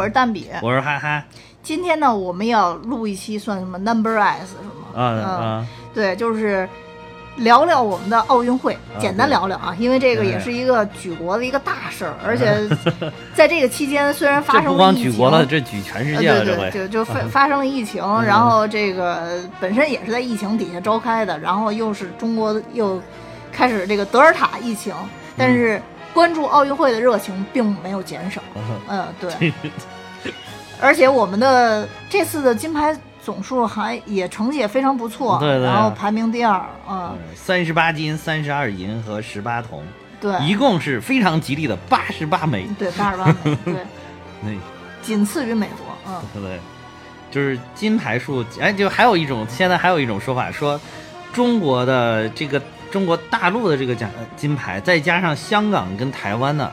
我是蛋比，我是嗨嗨。今天呢，我们要录一期算什么 Number S 什么？啊啊，对，就是聊聊我们的奥运会，简单聊聊啊，因为这个也是一个举国的一个大事儿，而且 在这个期间虽然发生了不光举国了，这举全世界了，对对，就就发 发生了疫情，然后这个本身也是在疫情底下召开的，然后又是中国又开始这个德尔塔疫情，但是关注奥运会的热情并没有减少，嗯，对。而且我们的这次的金牌总数还也成绩也非常不错，对对，然后排名第二，嗯，三十八金、三十二银和十八铜，对，一共是非常吉利的八十八枚，对，八十八枚，对，那。仅次于美国，嗯，对，就是金牌数，哎，就还有一种，现在还有一种说法说，中国的这个中国大陆的这个奖金牌，再加上香港跟台湾的，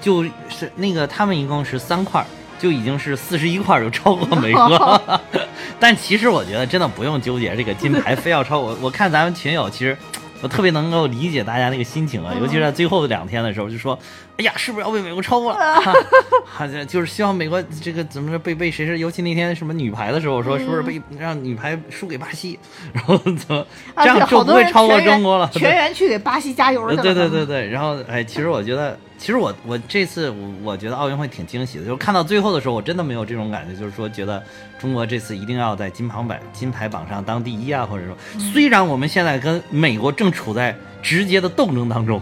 就是那个他们一共是三块。就已经是四十一块，就超过美国。但其实我觉得真的不用纠结这个金牌，非要超我。我看咱们群友，其实我特别能够理解大家那个心情啊，尤其是在最后两天的时候，就说：“哎呀，是不是要被美国超过了？” 好像就是希望美国这个怎么着被被谁是，尤其那天什么女排的时候，说是不是被让女排输给巴西，然后怎么这样就不会超过中国了？全员去给巴西加油了。对对对对，然后哎，其实我觉得。其实我我这次我我觉得奥运会挺惊喜的，就是看到最后的时候，我真的没有这种感觉，就是说觉得中国这次一定要在金牌榜金牌榜上当第一啊，或者说虽然我们现在跟美国正处在直接的斗争当中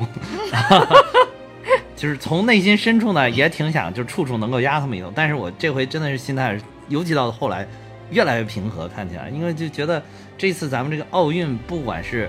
就是从内心深处呢也挺想就处处能够压他们一头，但是我这回真的是心态，尤其到后来越来越平和，看起来，因为就觉得这次咱们这个奥运不管是。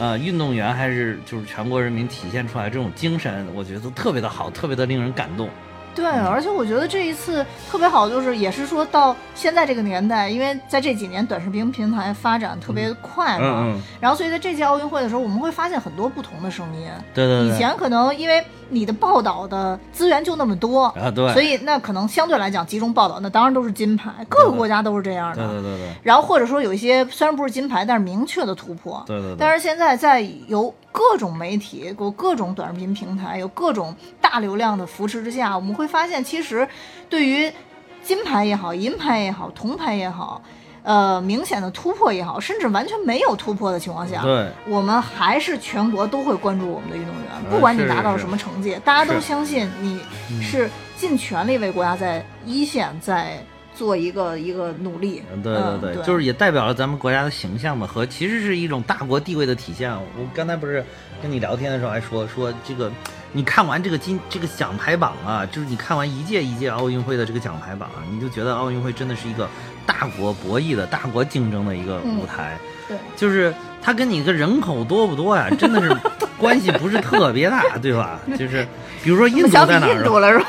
呃，运动员还是就是全国人民体现出来这种精神，我觉得特别的好，特别的令人感动。对，而且我觉得这一次特别好，就是也是说到现在这个年代，因为在这几年短视频平台发展特别快嘛，然后所以在这届奥运会的时候，我们会发现很多不同的声音。对对对。以前可能因为。你的报道的资源就那么多啊，对，所以那可能相对来讲集中报道，那当然都是金牌，各个国家都是这样的。对对对对。然后或者说有一些虽然不是金牌，但是明确的突破。对对对。但是现在在有各种媒体、有各种短视频平台、有各种大流量的扶持之下，我们会发现，其实对于金牌也好、银牌也好、铜牌也好。呃，明显的突破也好，甚至完全没有突破的情况下，对，我们还是全国都会关注我们的运动员，不管你达到什么成绩，大家都相信你是尽全力为国家在一线在做一个一个努力。对对对，就是也代表了咱们国家的形象嘛，和其实是一种大国地位的体现。我刚才不是跟你聊天的时候还说说这个，你看完这个金这个奖牌榜啊，就是你看完一届一届奥运会的这个奖牌榜，你就觉得奥运会真的是一个。大国博弈的大国竞争的一个舞台，对，就是它跟你个人口多不多呀，真的是 关系不是特别大，对吧？就是比如说 印度在哪儿？印度了是吧？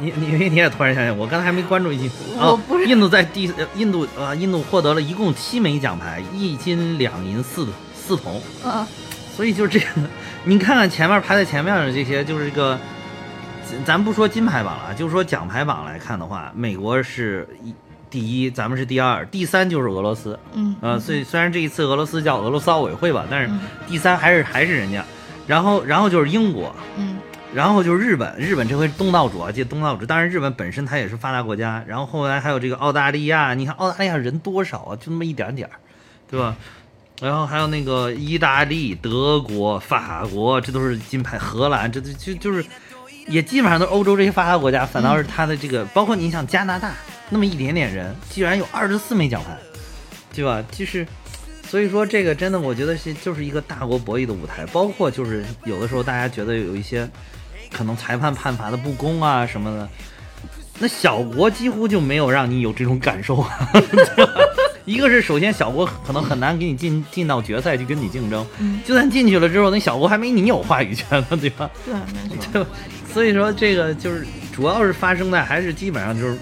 你你你也突然想想，我刚才还没关注印度啊，印度在第印度啊，印度获得了一共七枚奖牌，一金两银四四铜，啊，所以就是这个，你看看前面排在前面的这些，就是这个，咱不说金牌榜了，就是说奖牌榜来看的话，美国是一。第一，咱们是第二，第三就是俄罗斯。嗯，呃，所以虽然这一次俄罗斯叫俄罗斯奥委会吧，但是第三还是还是人家。然后，然后就是英国。嗯，然后就是日本，日本这回东道主啊，这东道主。当然，日本本身它也是发达国家。然后后来还有这个澳大利亚，你看澳大利亚人多少啊？就那么一点点儿，对吧？然后还有那个意大利、德国、法国，这都是金牌。荷兰，这都就就是。也基本上都是欧洲这些发达国家，反倒是它的这个，包括你想加拿大那么一点点人，居然有二十四枚奖牌，对吧？就是，所以说这个真的，我觉得是就是一个大国博弈的舞台。包括就是有的时候大家觉得有一些可能裁判判罚的不公啊什么的，那小国几乎就没有让你有这种感受。一个是首先小国可能很难给你进进到决赛去跟你竞争，就算进去了之后，那小国还没你有话语权呢，对吧？对，没错。所以说，这个就是主要是发生在还是基本上就是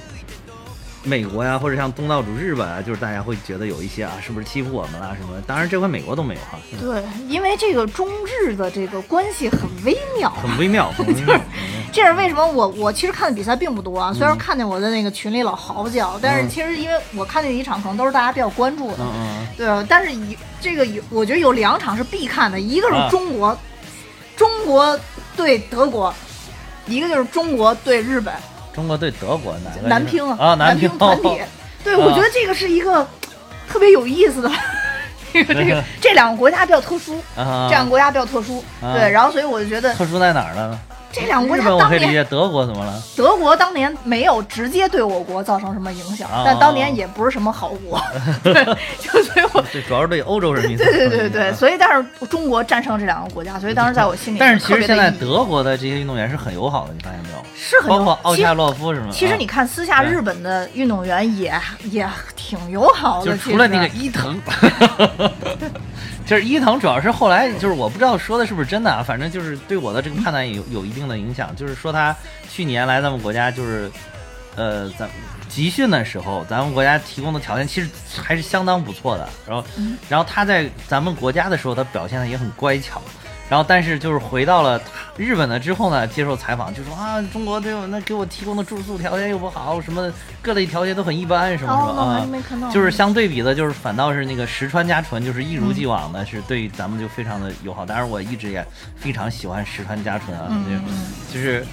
美国呀，或者像东道主日本啊，就是大家会觉得有一些啊，是不是欺负我们了什么？当然这回美国都没有哈。对，因为这个中日的这个关系很微妙，很微妙，很微妙。这是为什么？我我其实看的比赛并不多啊，虽然看见我在那个群里老嚎叫，但是其实因为我看见一场可能都是大家比较关注的。对，但是以这个有，我觉得有两场是必看的，一个是中国，中国对德国。一个就是中国对日本，中国对德国哪个男乒啊？南平团体，对，我觉得这个是一个特别有意思的。这个这个 这两个国家比较特殊，这两个国家比较特殊，对，然后所以我就觉得特殊在哪儿呢？这两个国家当年，德国怎么了？德国当年没有直接对我国造成什么影响，但当年也不是什么好国，对，就所以我主要是对欧洲人民。对对对对，所以但是中国战胜这两个国家，所以当时在我心里。但是其实现在德国的这些运动员是很友好的，你发现没有？是很友好包括奥恰洛夫什么？其实你看私下日本的运动员也也挺友好的，就除了那个伊藤。就是伊藤，主要是后来就是我不知道说的是不是真的啊，反正就是对我的这个判断有有一定的影响。就是说他去年来咱们国家，就是呃，咱集训的时候，咱们国家提供的条件其实还是相当不错的。然后，然后他在咱们国家的时候，他表现的也很乖巧。然后，但是就是回到了日本了之后呢，接受采访就说啊，中国对我那给我提供的住宿条件又不好，什么各类条件都很一般，什么什么啊，就是相对比的，就是反倒是那个石川佳纯，就是一如既往的是对咱们就非常的友好。当然，我一直也非常喜欢石川佳纯啊，就是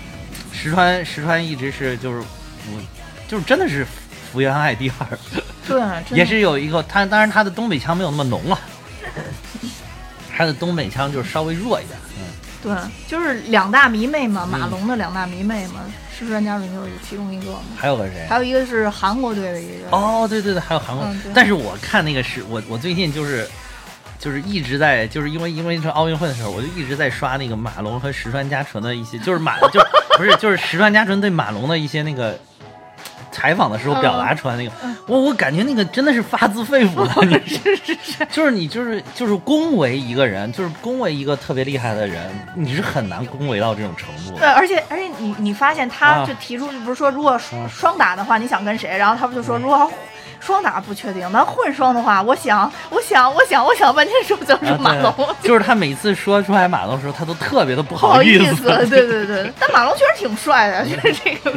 石川石川一直是就是我就是真的是福原爱第二，对，也是有一个他，当然他的东北腔没有那么浓啊。他的东北腔就是稍微弱一点，嗯，对，就是两大迷妹嘛，马龙的两大迷妹嘛，是专家轮就是其中一个嘛。还有个谁？还有一个是韩国队的一个。哦，对对对，还有韩国。但是我看那个是我我最近就是就是一直在就是因为因为这奥运会的时候，我就一直在刷那个马龙和石川佳纯的一些，就是马就 不是就是石川佳纯对马龙的一些那个。采访的时候表达出来那个，我我感觉那个真的是发自肺腑的，你是是是，就是你就是就是恭维一个人，就是恭维一个特别厉害的人，你是很难恭维到这种程度。对，而且而且你你发现他就提出，不是说如果双打的话，你想跟谁？然后他不就说如果。双打不确定，那混双的话，我想，我想，我想，我想半天说就是马龙，就是他每次说出来马龙的时候，他都特别的不好意思。对对对，但马龙确实挺帅的，就是这个。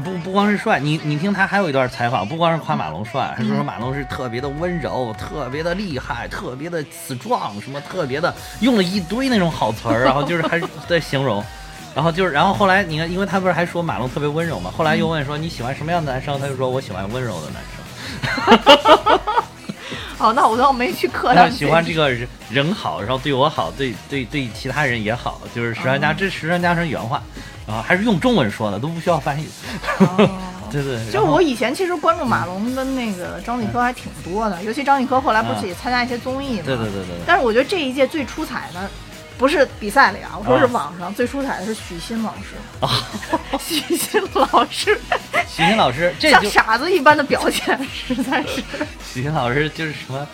不不光是帅，你你听他还有一段采访，不光是夸马龙帅，还说马龙是特别的温柔，特别的厉害，特别的 strong，什么特别的，用了一堆那种好词儿，然后就是还在形容，然后就是然后后来你看，因为他不是还说马龙特别温柔嘛，后来又问说你喜欢什么样的男生，他就说我喜欢温柔的男生。哈哈哈哈哈！哦，那我倒没去客他喜欢这个人人好，然后对我好，对对对其他人也好，就是石川家这石川家是原话，啊，还是用中文说的，都不需要翻译。对对，就我以前其实关注马龙跟那个张继科还挺多的，尤其张继科后来不是也参加一些综艺嘛？对对对对。但是我觉得这一届最出彩的。不是比赛里啊，我说是网上最出彩的是许昕老师。啊，许昕老师，许昕老师，这像傻子一般的表现，实在是。许昕老师就是什么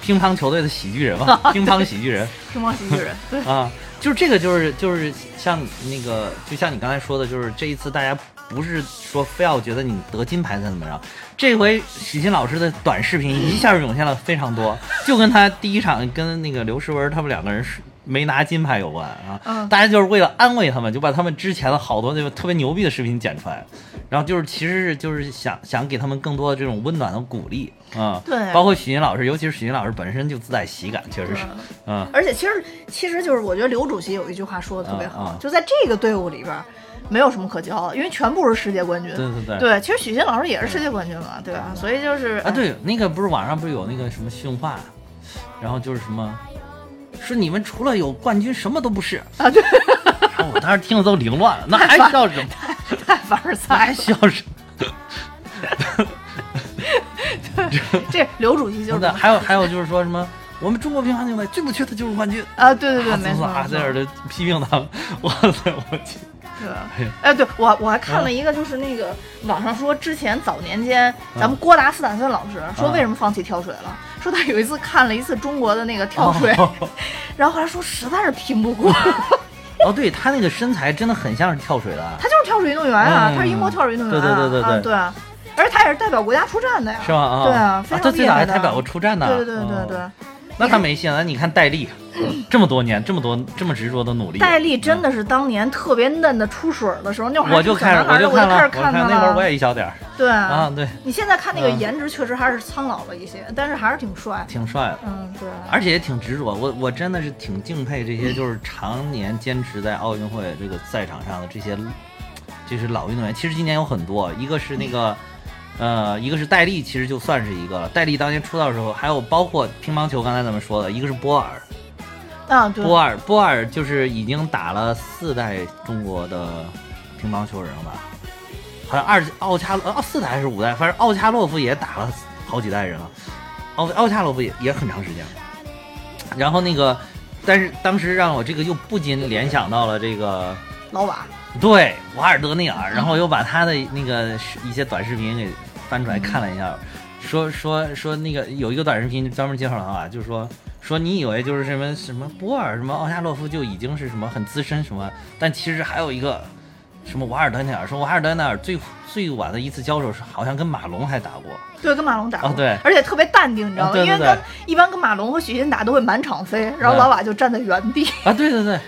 乒乓球队的喜剧人嘛，乒乓喜剧人，乒乓喜剧人，对。啊，就是这个，就是就是像那个，就像你刚才说的，就是这一次大家不是说非要觉得你得金牌才怎么着，这回许昕老师的短视频一下涌现了非常多，就跟他第一场跟那个刘诗雯他们两个人是。没拿金牌有关啊，大家就是为了安慰他们，就把他们之前的好多那个特别牛逼的视频剪出来，然后就是其实是就是想想给他们更多的这种温暖的鼓励啊。对，包括许昕老师，尤其是许昕老师本身就自带喜感，确实是，嗯。而且其实其实就是我觉得刘主席有一句话说的特别好，就在这个队伍里边没有什么可骄傲，因为全部是世界冠军。对对对。对，其实许昕老师也是世界冠军嘛，对吧？所以就是啊，对，那个不是网上不是有那个什么训话，然后就是什么。说你们除了有冠军，什么都不是啊！对，我当时听的都凌乱 了，那还笑什么？太凡尔赛，还笑什么？这刘主席就是。还有还有就是说什么？我们中国乒乓球队最不缺的就是冠军啊！对对对，没错。阿塞尔的批评他们，哇塞，我去。对，哎，对我我还看了一个，就是那个网上说，之前早年间咱们郭达斯坦森老师说为什么放弃跳水了？说他有一次看了一次中国的那个跳水，然后后来说实在是拼不过。哦，对他那个身材真的很像是跳水的，他就是跳水运动员啊，他是英国跳水运动员，对对对对对，而且他也是代表国家出战的呀，是吗？对啊，他最早还代表过出战的，对对对对。那他没戏了。你看戴笠，这么多年，这么多这么执着的努力。戴笠真的是当年特别嫩的出水的时候，那会儿我就开始我就开始看他那会儿我也一小点儿。对啊，对。你现在看那个颜值确实还是苍老了一些，但是还是挺帅。挺帅的，嗯，对。而且也挺执着，我我真的是挺敬佩这些就是常年坚持在奥运会这个赛场上的这些就是老运动员。其实今年有很多，一个是那个，呃，一个是戴笠，其实就算是一个了。戴笠当年出道的时候，还有包括乒乓球，刚才咱们说的，一个是波尔，啊，对，波尔，波尔就是已经打了四代中国的乒乓球人了吧？好像二奥恰哦四代还是五代，反正奥恰洛夫也打了好几代人了。奥奥恰洛夫也也很长时间了。然后那个，但是当时让我这个又不禁联想到了这个老瓦，对瓦尔德内尔，然后又把他的那个一些短视频给翻出来看了一下，说说说那个有一个短视频专门介绍老瓦，就是说说你以为就是什么什么波尔什么奥恰洛夫就已经是什么很资深什么，但其实还有一个什么瓦尔德内尔，说瓦尔德内尔最最晚的一次交手是好像跟马龙还打过。对，跟马龙打过，哦对而且特别淡定，你知道吗？啊对对对因为跟一般跟马龙和许昕打都会满场飞，然后嗯老瓦就站在原地。啊，对对对，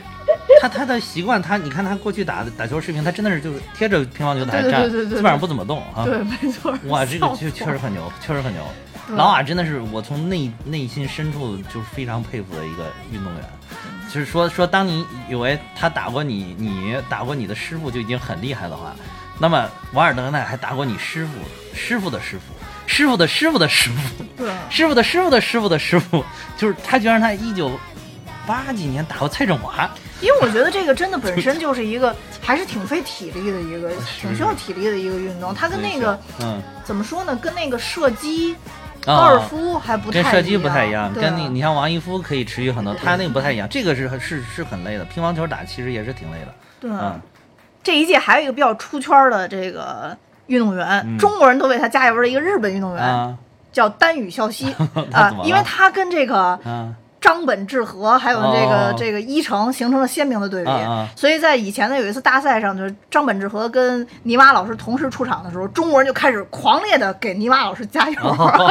他他的习惯，他你看他过去打打球视频，他真的是就是贴着乒乓球台站，对对对基本上不怎么动啊。对，没错。哇，这个确确实很牛，确实很牛。对老瓦真的是我从内内心深处就是非常佩服的一个运动员。就是说说，当你以为他打过你，你打过你的师傅就已经很厉害的话，那么瓦尔德奈还打过你师傅，师傅的师傅，师傅的师傅的师傅，对，师傅的师傅的师傅的师傅，就是他居然他一九八几年打过蔡振华，因为我觉得这个真的本身就是一个还是挺费体力的一个，挺需要体力的一个运动。它跟那个嗯，怎么说呢？跟那个射击、啊高尔夫还不太跟射击不太一样，跟你你像王一夫可以持续很多，他那个不太一样，这个是是是很累的。乒乓球打其实也是挺累的，对。嗯，这一届还有一个比较出圈的这个运动员，嗯中国人都为他加油的一个日本运动员，啊叫丹羽孝希 他啊因为他跟这个啊张本智和还有这个、哦这个伊诚形成了鲜明的对比，啊啊所以在以前呢有一次大赛上，就是张本智和跟泥娃老师同时出场的时候，中国人就开始狂烈的给泥娃老师加油。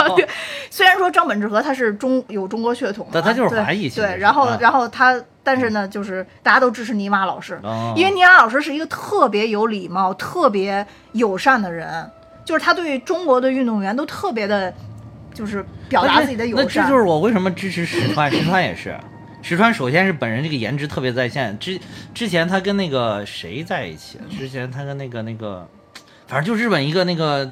虽然说张本智和他是中有中国血统的，但他就是对华裔对，然后、啊然后他。但是呢，就是大家都支持尼玛老师，哦因为尼玛老师是一个特别有礼貌、特别友善的人，就是他对中国的运动员都特别的，就是表达自己的友善。那这就是我为什么支持石川，石川也是。石川首先是本人这个颜值特别在线，之之前他跟那个谁在一起？之前他跟那个那个，反正就日本一个那个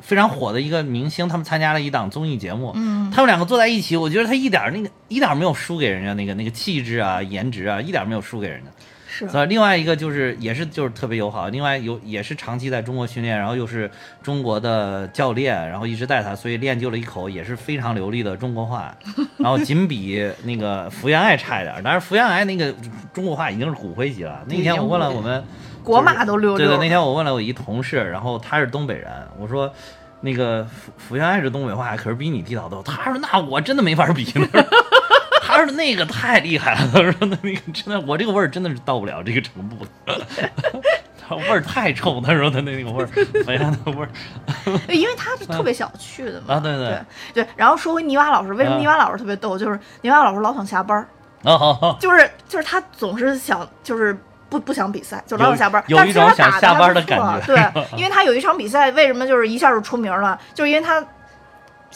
非常火的一个明星，他们参加了一档综艺节目，嗯他们两个坐在一起，我觉得他一点儿那个一点儿没有输给人家那个那个气质啊、颜值啊，一点儿没有输给人家。是？另外一个就是也是就是特别友好，另外有也是长期在中国训练，然后又是中国的教练，然后一直带他，所以练就了一口也是非常流利的中国话，然后仅比那个福原爱差一点，但是福原爱那个中国话已经是骨灰级了。那天我问了我们国骂都溜溜。对对，那天我问了我一同事，然后他是东北人，我说。那个福福原爱是东北话，可是比你地道多。他说：“那我真的没法比呢。”他说：“那个太厉害了。”他说：“那那个真的，我这个味儿真的是到不了这个程度的，他味儿太臭。”他说：“他那那个味儿，福原的味儿。因为他是特别想去的嘛。啊对对对对然后说回泥娃老师，为什么啊泥娃老师特别逗？就是泥娃老师老想下班儿，”哦好好，就是就是他总是想就是。不不想比赛，就老想下班儿。有但有一种想打下班的感觉对，因为他有一场比赛，为什么就是一下就出名了？就是因为他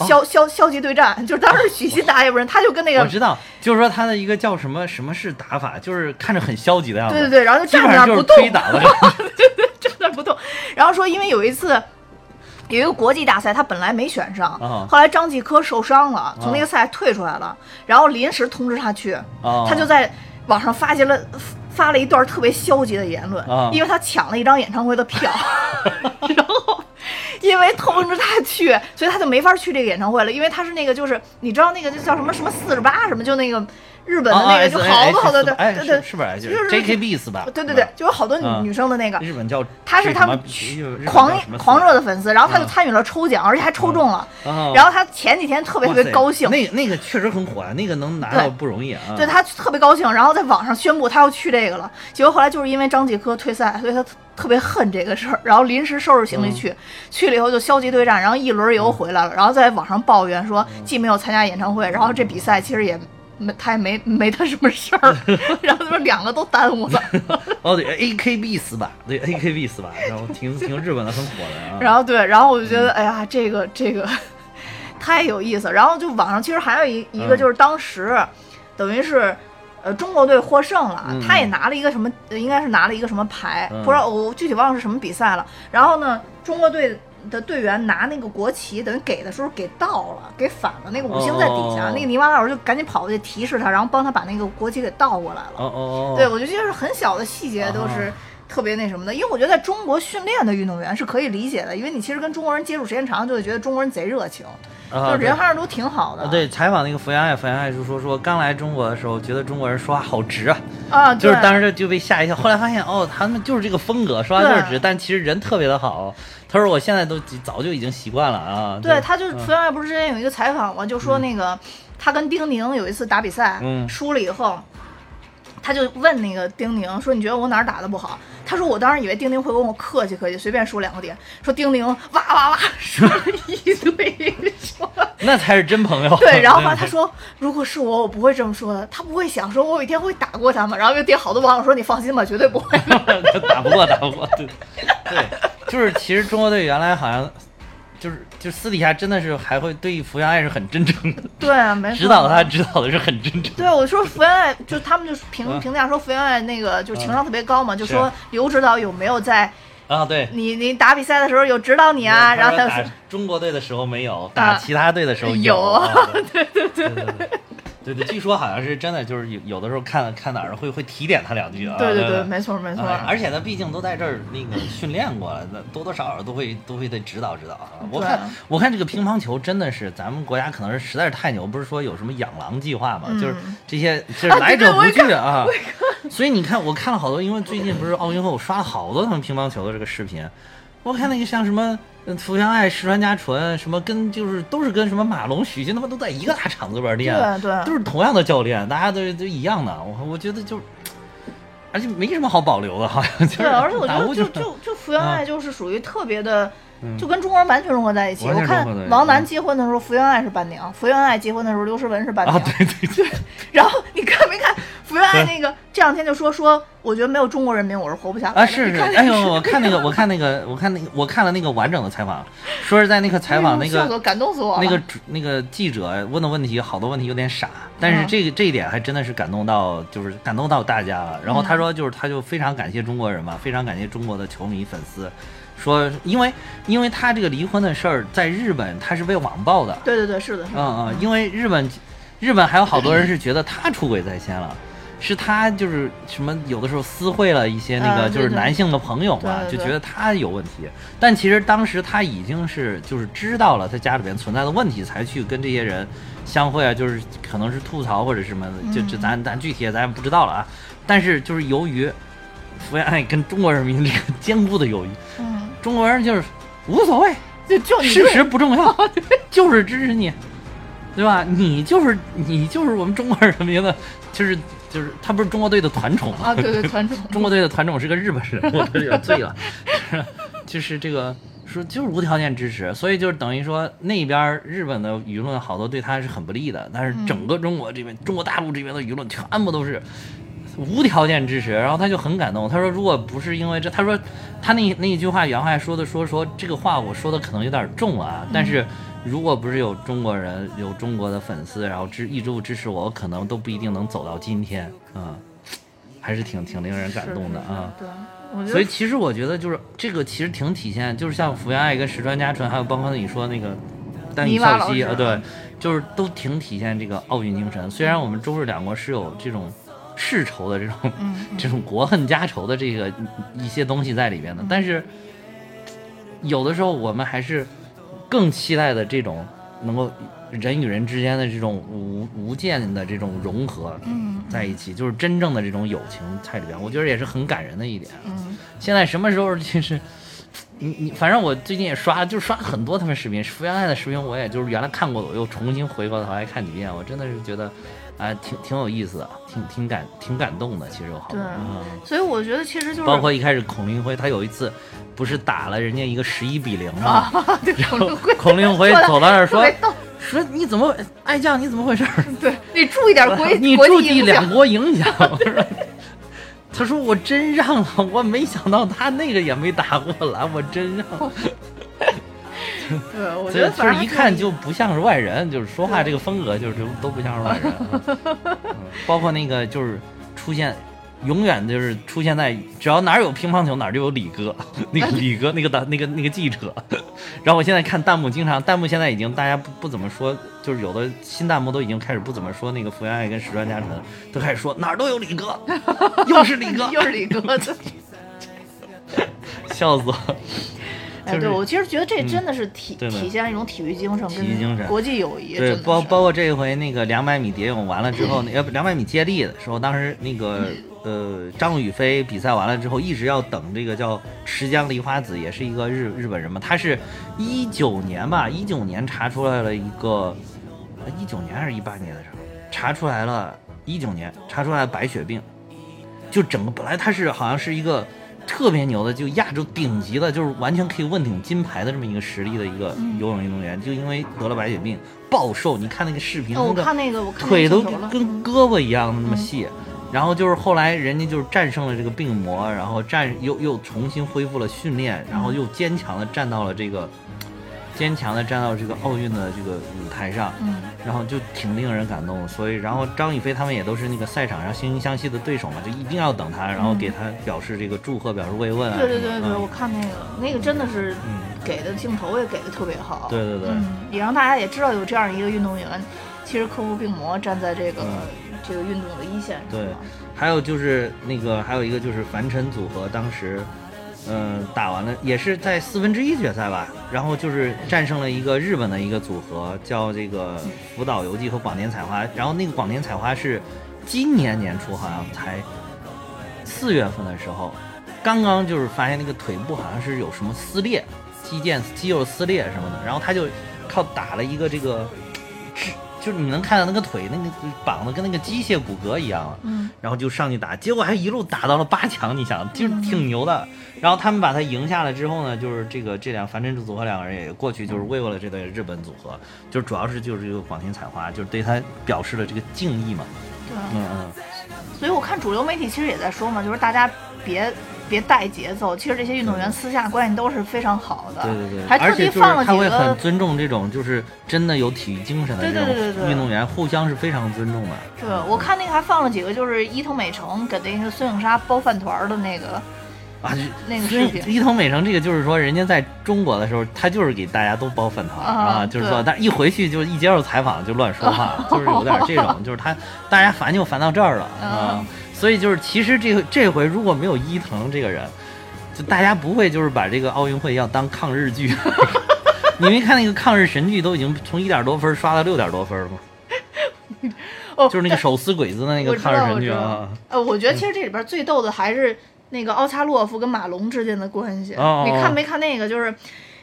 消、消消极对战，就是当时许昕打也不是，他就跟那个我知道，就是说他的一个叫什么什么是打法，就是看着很消极的样子。对对对，然后就站本上就是那儿不动，推倒了。站那儿不动。然后说，因为有一次有一个国际大赛，他本来没选上，啊后来张继科受伤了，从那个赛退出来了，然后临时通知他去，哦他就在网上发现了。发了一段特别消极的言论，啊因为他抢了一张演唱会的票，然后 因为通知他去，所以他就没法去这个演唱会了。因为他是那个，就是你知道那个叫什么什么四十八什么，就那个日本的那个，就好多好多对对，是不是？就是 JKB 是吧？对对对，就有好多女生的那个，日本叫他是他们狂狂热的粉丝，然后他就嗯参与了抽奖，而且还抽中了。啊然后他前几天特别特别高兴，那个那个确实很火啊，那个能拿到不容易啊。对他特别高兴，然后在网上宣布他要去这个了。结果后来就是因为张继科退赛，所以他特别恨这个事儿，然后临时收拾行李去，去了以后就消极对战，然后一轮游回来了，然后在网上抱怨说既没有参加演唱会，然后这比赛其实也。没，他也没没他什么事儿，然后他说两个都耽误了。哦对，AKB 四吧，对 AKB 四吧，然后挺挺日本的很火的啊。然后对，然后我就觉得，哎呀，这个这个太有意思。然后就网上其实还有一一个，嗯就是当时等于是呃，中国队获胜了，嗯他也拿了一个什么，呃应该是拿了一个什么牌，嗯不知道我具体忘了是什么比赛了。然后呢，中国队的队员拿那个国旗，等于给的时候给倒了，给反了，那个五星在底下，哦那个泥巴老师就赶紧跑过去提示他，然后帮他把那个国旗给倒过来了。哦哦哦，对，我觉得就是很小的细节都是啊特别那什么的，因为我觉得在中国训练的运动员是可以理解的，因为你其实跟中国人接触时间长，就会觉得中国人贼热情，啊就是人还是都挺好的。啊，对，采访那个福原爱，福原爱就说说刚来中国的时候，觉得中国人说话好直啊，啊，就是当时就被吓一跳。后来发现哦，他们就是这个风格，说话就是直，但其实人特别的好。他说我现在都早就已经习惯了啊。对，他就是嗯福原爱不是之前有一个采访嘛，就说那个他跟丁宁有一次打比赛，嗯输了以后。他就问那个丁宁说：“你觉得我哪儿打的不好？”他说：“我当时以为丁宁会跟我客气客气，随便说两个点。”说丁宁哇哇哇说了一堆，说 那才是真朋友。对，然后吧 他说：“如果是我，我不会这么说的。他不会想说我有一天会打过他们。”然后又点好多网友说：“你放心吧，绝对不会。打不过，打不过，对对，就是其实中国队原来好像就是就私底下真的是还会对福原爱是很真诚的，”对啊，没错。指导他指导的是很真诚。对，我说福原爱，就他们就评嗯评价说福原爱那个就是情商特别高嘛，就说刘指导有没有在啊，对。你你打比赛的时候有指导你啊？然后他中国队的时候没有，打啊其他队的时候有啊 对对对对对对对，据说好像是真的，就是有有的时候看看哪儿会会提点他两句啊。对对对对，没错没错。哎而且呢，毕竟都在这儿那个训练过了，那多多少少都会都会得指导指导啊。我看我看这个乒乓球真的是咱们国家可能是实在是太牛，不是说有什么养狼计划嘛，嗯就是这些 就是啊来者不拒啊。所以你看，我看了好多，因为最近不是奥运会，我刷了好多他们乒乓球的这个视频。我看那个像什么呃福原爱、石川佳纯，什么跟就是都是跟什么马龙、许昕他们都在一个大场子里边练，对对都是同样的教练，大家都都一样的。我我觉得就，而且没什么好保留的，好像就是对，而且我觉得就就就福原爱就是属于特别的，嗯就跟中国人完全融合在一起。完我看王楠结婚的时候，福原爱是伴娘；福原爱结婚的时候，刘诗雯是伴娘。啊，对对 对，然后你看没看福原爱那个这两天就说说，我觉得没有中国人民我是活不下来的。啊是是，哎呦，我看那个，我看那个，我看那个，我看了那个完整的采访，说是在那个采访那个感动死我了。那个主那个记者问的问题，好多问题有点傻，但是嗯这个这一点还真的是感动到，就是感动到大家了。然后他嗯说，就是他就非常感谢中国人嘛，非常感谢中国的球迷粉丝，说因为因为他这个离婚的事儿在日本他是被网暴的，对对对，是的，是的。嗯嗯，因为日本日本还有好多人是觉得他出轨在先了。是他就是什么，有的时候私会了一些那个就是男性的朋友嘛，就觉得他有问题。但其实当时他已经是就是知道了他家里边存在的问题，才去跟这些人相会啊，就是可能是吐槽或者什么的，就就嗯咱咱具体咱也不知道了啊。但是就是由于福原爱跟中国人民这个坚固的友谊，嗯，中国人就是无所谓，就就你事实不重要，就是支持你，对吧？你就是你就是我们中国人民的，就是就是他不是中国队的团宠吗？啊，对对，团宠，中国队的团宠是个日本人，我都有点醉了，就是这个说就是无条件支持，所以就是等于说那边日本的舆论好多对他是很不利的，但是整个中国这边、中国大陆这边的舆论全部都是。无条件支持，然后他就很感动。他说：“如果不是因为这，他说他那那一句话原话说的说说这个话我说的可能有点重啊，但是如果不是有中国人有中国的粉丝，然后支一直支持我，我可能都不一定能走到今天嗯、还是挺挺令人感动的啊。对，我觉得所以其实我觉得就是这个其实挺体现，就是像福原爱跟石川佳纯，还有包括你说那个丹尼孝希啊，对，就是都挺体现这个奥运精神。虽然我们中日两国是有这种世仇的这种、嗯 这种国恨家仇的这个一些东西在里边的，但是有的时候我们还是更期待的这种能够人与人之间的这种无无间的这种融合嗯在一起，就是真正的这种友情在里边，我觉得也是很感人的一点。嗯。现在什么时候就是你你，反正我最近也刷，就刷很多他们视频，福原爱的视频，我也就是原来看过的，我又重新回过头来看几遍，我真的是觉得啊、挺挺有意思的，挺挺感挺感动的。其实有好多，对嗯，所以我觉得其实就是包括一开始孔令辉，他有一次不是打了人家一个十一比零吗？孔令辉走到那儿 说说你怎么爱将你怎么回事？对你注意点国你国注意两际影响。国影响。他说我真让了，我没想到他那个也没打过来，我真让。对，我觉就得就是一看就不像是外人，就是说话这个风格就是都不像是外人，嗯包括那个就是出现。永远就是出现在只要哪儿有乒乓球哪儿就有李哥，那个李哥那个的那个那个记者，然后我现在看弹幕，经常弹幕现在已经大家不不怎么说，就是有的新弹幕都已经开始不怎么说那个福原爱跟石川佳纯，都开始说哪儿都有李哥，又是李哥，又是李哥的。笑死我！哎，就是对我其实觉得这真的是体体现一种体育精神体育精神国际友谊，对，包包括这一回那个两百米蝶泳完了之后，那要不两百米接力的时候，当时那个呃张雨霏比赛完了之后，一直要等这个叫池江梨花子，也是一个日日本人嘛，他是一九年吧，一九年查出来了一个，一九年还是一八年的时候查出来了，一九年查出来白血病，就整个本来他是好像是一个。特别牛的，就亚洲顶级的，就是完全可以问鼎金牌的这么一个实力的一个游泳运动员，就因为得了白血病暴瘦。你看那个视频，哦，我看那个，我看腿都跟胳膊一样那么细。然后就是后来人家就是战胜了这个病魔，然后战又又重新恢复了训练，然后又坚强的站到了这个坚强的站到这个奥运的这个舞台上，嗯，然后就挺令人感动。所以，然后张雨霏他们也都是那个赛场上惺惺相惜的对手嘛，就一定要等他，然后给他表示这个祝贺，表示慰问啊。对对对对，嗯。我看那个那个真的是嗯。给的镜头也给的特别好，对对对。嗯，也让大家也知道有这样一个运动员，其实克服病魔，站在这个、嗯。这个运动的一线对，还有就是那个，还有一个就是凡尘组合，当时，嗯、打完了也是在四分之一决赛吧，然后就是战胜了一个日本的一个组合，叫这个福岛由纪和广田彩花，然后那个广田彩花是今年年初好像才四月份的时候，刚刚就是发现那个腿部好像是有什么撕裂，肌腱肌肉撕裂什么的，然后他就靠打了一个这个。支就是你能看到那个腿那个绑的跟那个机械骨骼一样了，嗯，然后就上去打，结果还一路打到了八强，你想，就是挺牛的。然后他们把他赢下来之后呢，就是这个这两樊晨组合两个人也过去，就是慰问了这对日本组合，就主要是就是这个广田彩花，就是对他表示了这个敬意嘛。对啊，嗯嗯，所以我看主流媒体其实也在说嘛，就是大家别别带节奏，其实这些运动员私下关系都是非常好的，对对对，还特地而且就是放了几他会很。尊重这种就是真的有体育精神的对这种运动员，互相是非常尊重的。对，我看那个还放了几个，就是伊藤美诚给那个孙颖莎包饭团的那个啊，就那个视频。伊藤美诚这个就是说，人家在中国的时候，他就是给大家都包饭团啊就是说，对但一回去就一接受采访就乱说话，就是有点这种，就是他大家烦就烦到这儿了啊嗯。所以就是其实这个这回如果没有伊藤这个人，就大家不会就是把这个奥运会要当抗日剧。你没看那个抗日神剧都已经从一点多分刷到六点多分了吗？哦，就是那个手撕鬼子的那个 抗日神剧啊。呃，我觉得其实这里边最逗的还是那个奥恰洛夫跟马龙之间的关系。哦哦你看没看那个？就是，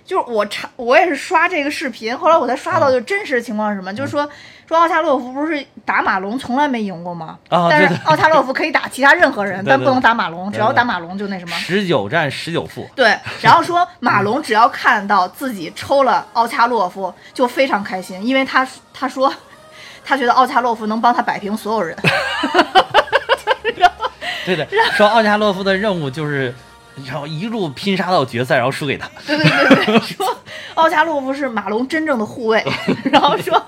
就是我查，我也是刷这个视频，后来我才刷嗯到就真实情况是什么，就是说说奥恰洛夫不是打马龙从来没赢过吗？但是啊对对奥恰洛夫可以打其他任何人，对对但不能打马龙，只要打马龙就那什么。十九战十九负，对，然后说 马龙只要看到自己抽了奥恰洛夫，就非常开心，因为他他说他觉得奥恰洛夫能帮他摆平所有人。对的，说奥恰洛夫的任务就是，然后一路拼杀到决赛，然后输给他。对对对对，说奥恰洛夫是马龙真正的护卫，然后说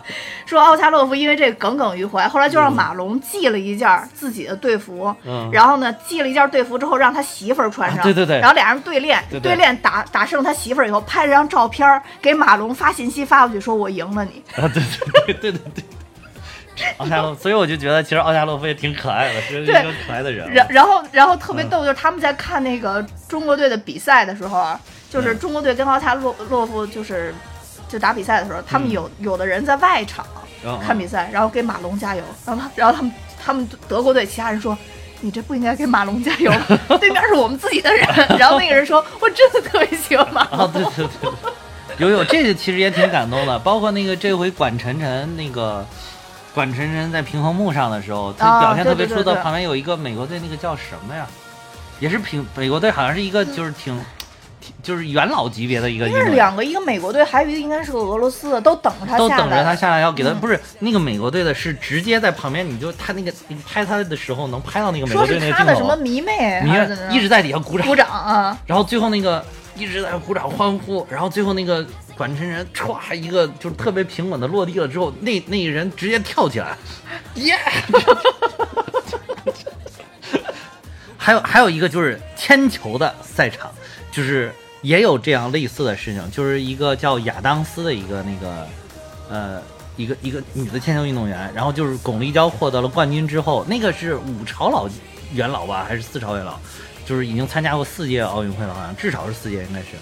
说奥恰洛夫因为这个耿耿于怀，后来就让马龙寄了一件自己的队服，嗯然后呢寄了一件队服之后让他媳妇儿穿上，啊对对对然后俩人对练，对对练打打胜他媳妇儿以后，拍了张照片给马龙发信息发过去，说我赢了你。啊，对对对对对对。奥加洛，所以我就觉得其实奥加洛夫也挺可爱的，是一个对可爱的人。然然后然后特别嗯逗，就是他们在看那个中国队的比赛的时候啊，就是嗯中国队跟奥恰洛洛夫就是就打比赛的时候，他们嗯有有的人在外场看比赛，然后给马龙加油，然后他然后他们他们德国队其他人说。你这不应该给马龙加油，对面是我们自己的人。然后那个人说：“我真的特别喜欢马龙。啊，对对对，有有这个其实也挺感动的，包括那个这回管晨晨那个管晨晨在平衡木上的时候，他啊表现特别出色。旁边有一个美国队，那个叫什么呀？也是平美国队，好像是一个就是挺挺就是元老级别的一个运应该。是两个，一个美国队，还有一个应该是个俄罗斯的，都等着他下来。都等着他下来要给他，嗯不是那个美国队的，是直接在旁边，你就他那个你拍他的时候能拍到那个美国队是他的什那个镜头，么迷妹，你还是怎么着看一直在底下鼓掌鼓，掌啊。然后最后那个一直在鼓掌欢呼，然后最后那个管制人歘一个就是特别平稳的落地了之后，那那人直接跳起来，耶！还有还有一个就是铅球的赛场，就是也有这样类似的事情，就是一个叫亚当斯的一个那个呃一个一个女的铅球运动员，然后就是巩立姣获得了冠军之后，那个是五朝老元老吧，还是四朝元老？就是已经参加过四届奥运会了，好像至少是四届应该是，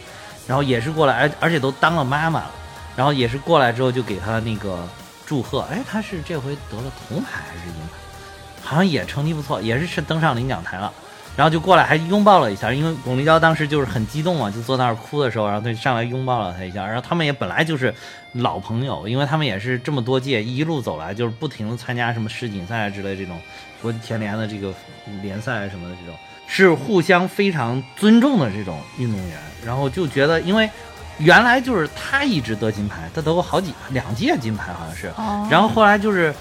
然后也是过来，而而且都当了妈妈了，然后也是过来之后就给她那个祝贺，哎，她是这回得了铜牌还是银牌？好像也成绩不错，也是是登上领奖台了。然后就过来还拥抱了一下，因为巩立姣当时就是很激动嘛，就坐那儿哭的时候，然后他上来拥抱了他一下。然后他们也本来就是老朋友，因为他们也是这么多届一路走来，就是不停的参加什么世锦赛之类这种国际田联的这个联赛什么的这种，是互相非常尊重的这种运动员。然后就觉得，因为原来就是他一直得金牌，他得过好几两届金牌好像是，然后后来就是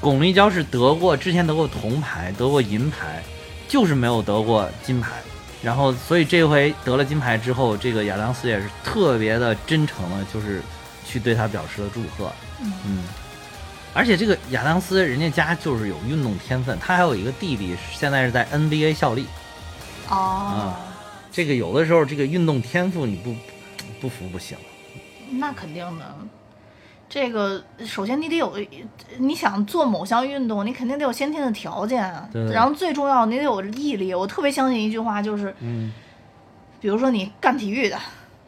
巩立姣是得过之前得过铜牌，得过银牌。就是没有得过金牌，然后所以这回得了金牌之后，这个亚当斯也是特别的真诚的，就是去对他表示了祝贺。嗯，而且这个亚当斯人家家就是有运动天分，他还有一个弟弟，现在是在 NBA 效力。哦，这个有的时候这个运动天赋你不不服不行。那肯定的。这个首先你得有，你想做某项运动，你肯定得有先天的条件。对。然后最重要，你得有毅力。我特别相信一句话，就是，嗯，比如说你干体育的，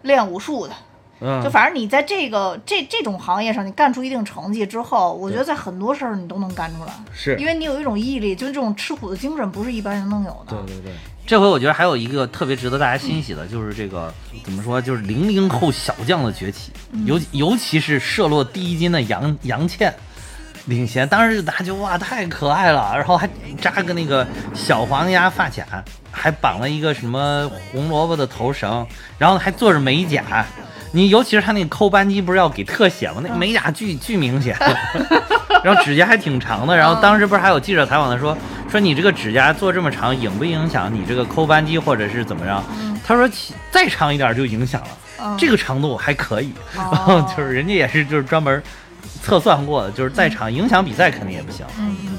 练武术的，嗯，就反正你在这个这这种行业上，你干出一定成绩之后，我觉得在很多事儿你都能干出来。是。因为你有一种毅力，就这种吃苦的精神，不是一般人能有的。对对对。这回我觉得还有一个特别值得大家欣喜的，就是这个怎么说，就是零零后小将的崛起，尤尤其是射落第一金的杨杨倩领衔，当时就大家就哇太可爱了，然后还扎个那个小黄鸭发卡，还绑了一个什么红萝卜的头绳，然后还做着美甲，你尤其是他那个扣扳机不是要给特写吗？那美甲巨巨明显。然后指甲还挺长的，然后当时不是还有记者采访他说说你这个指甲做这么长影不影响你这个抠扳机或者是怎么样？他说再长一点就影响了，这个长度还可以。然后 就是人家也是就是专门测算过的，就是再长影响比赛肯定也不行。嗯嗯。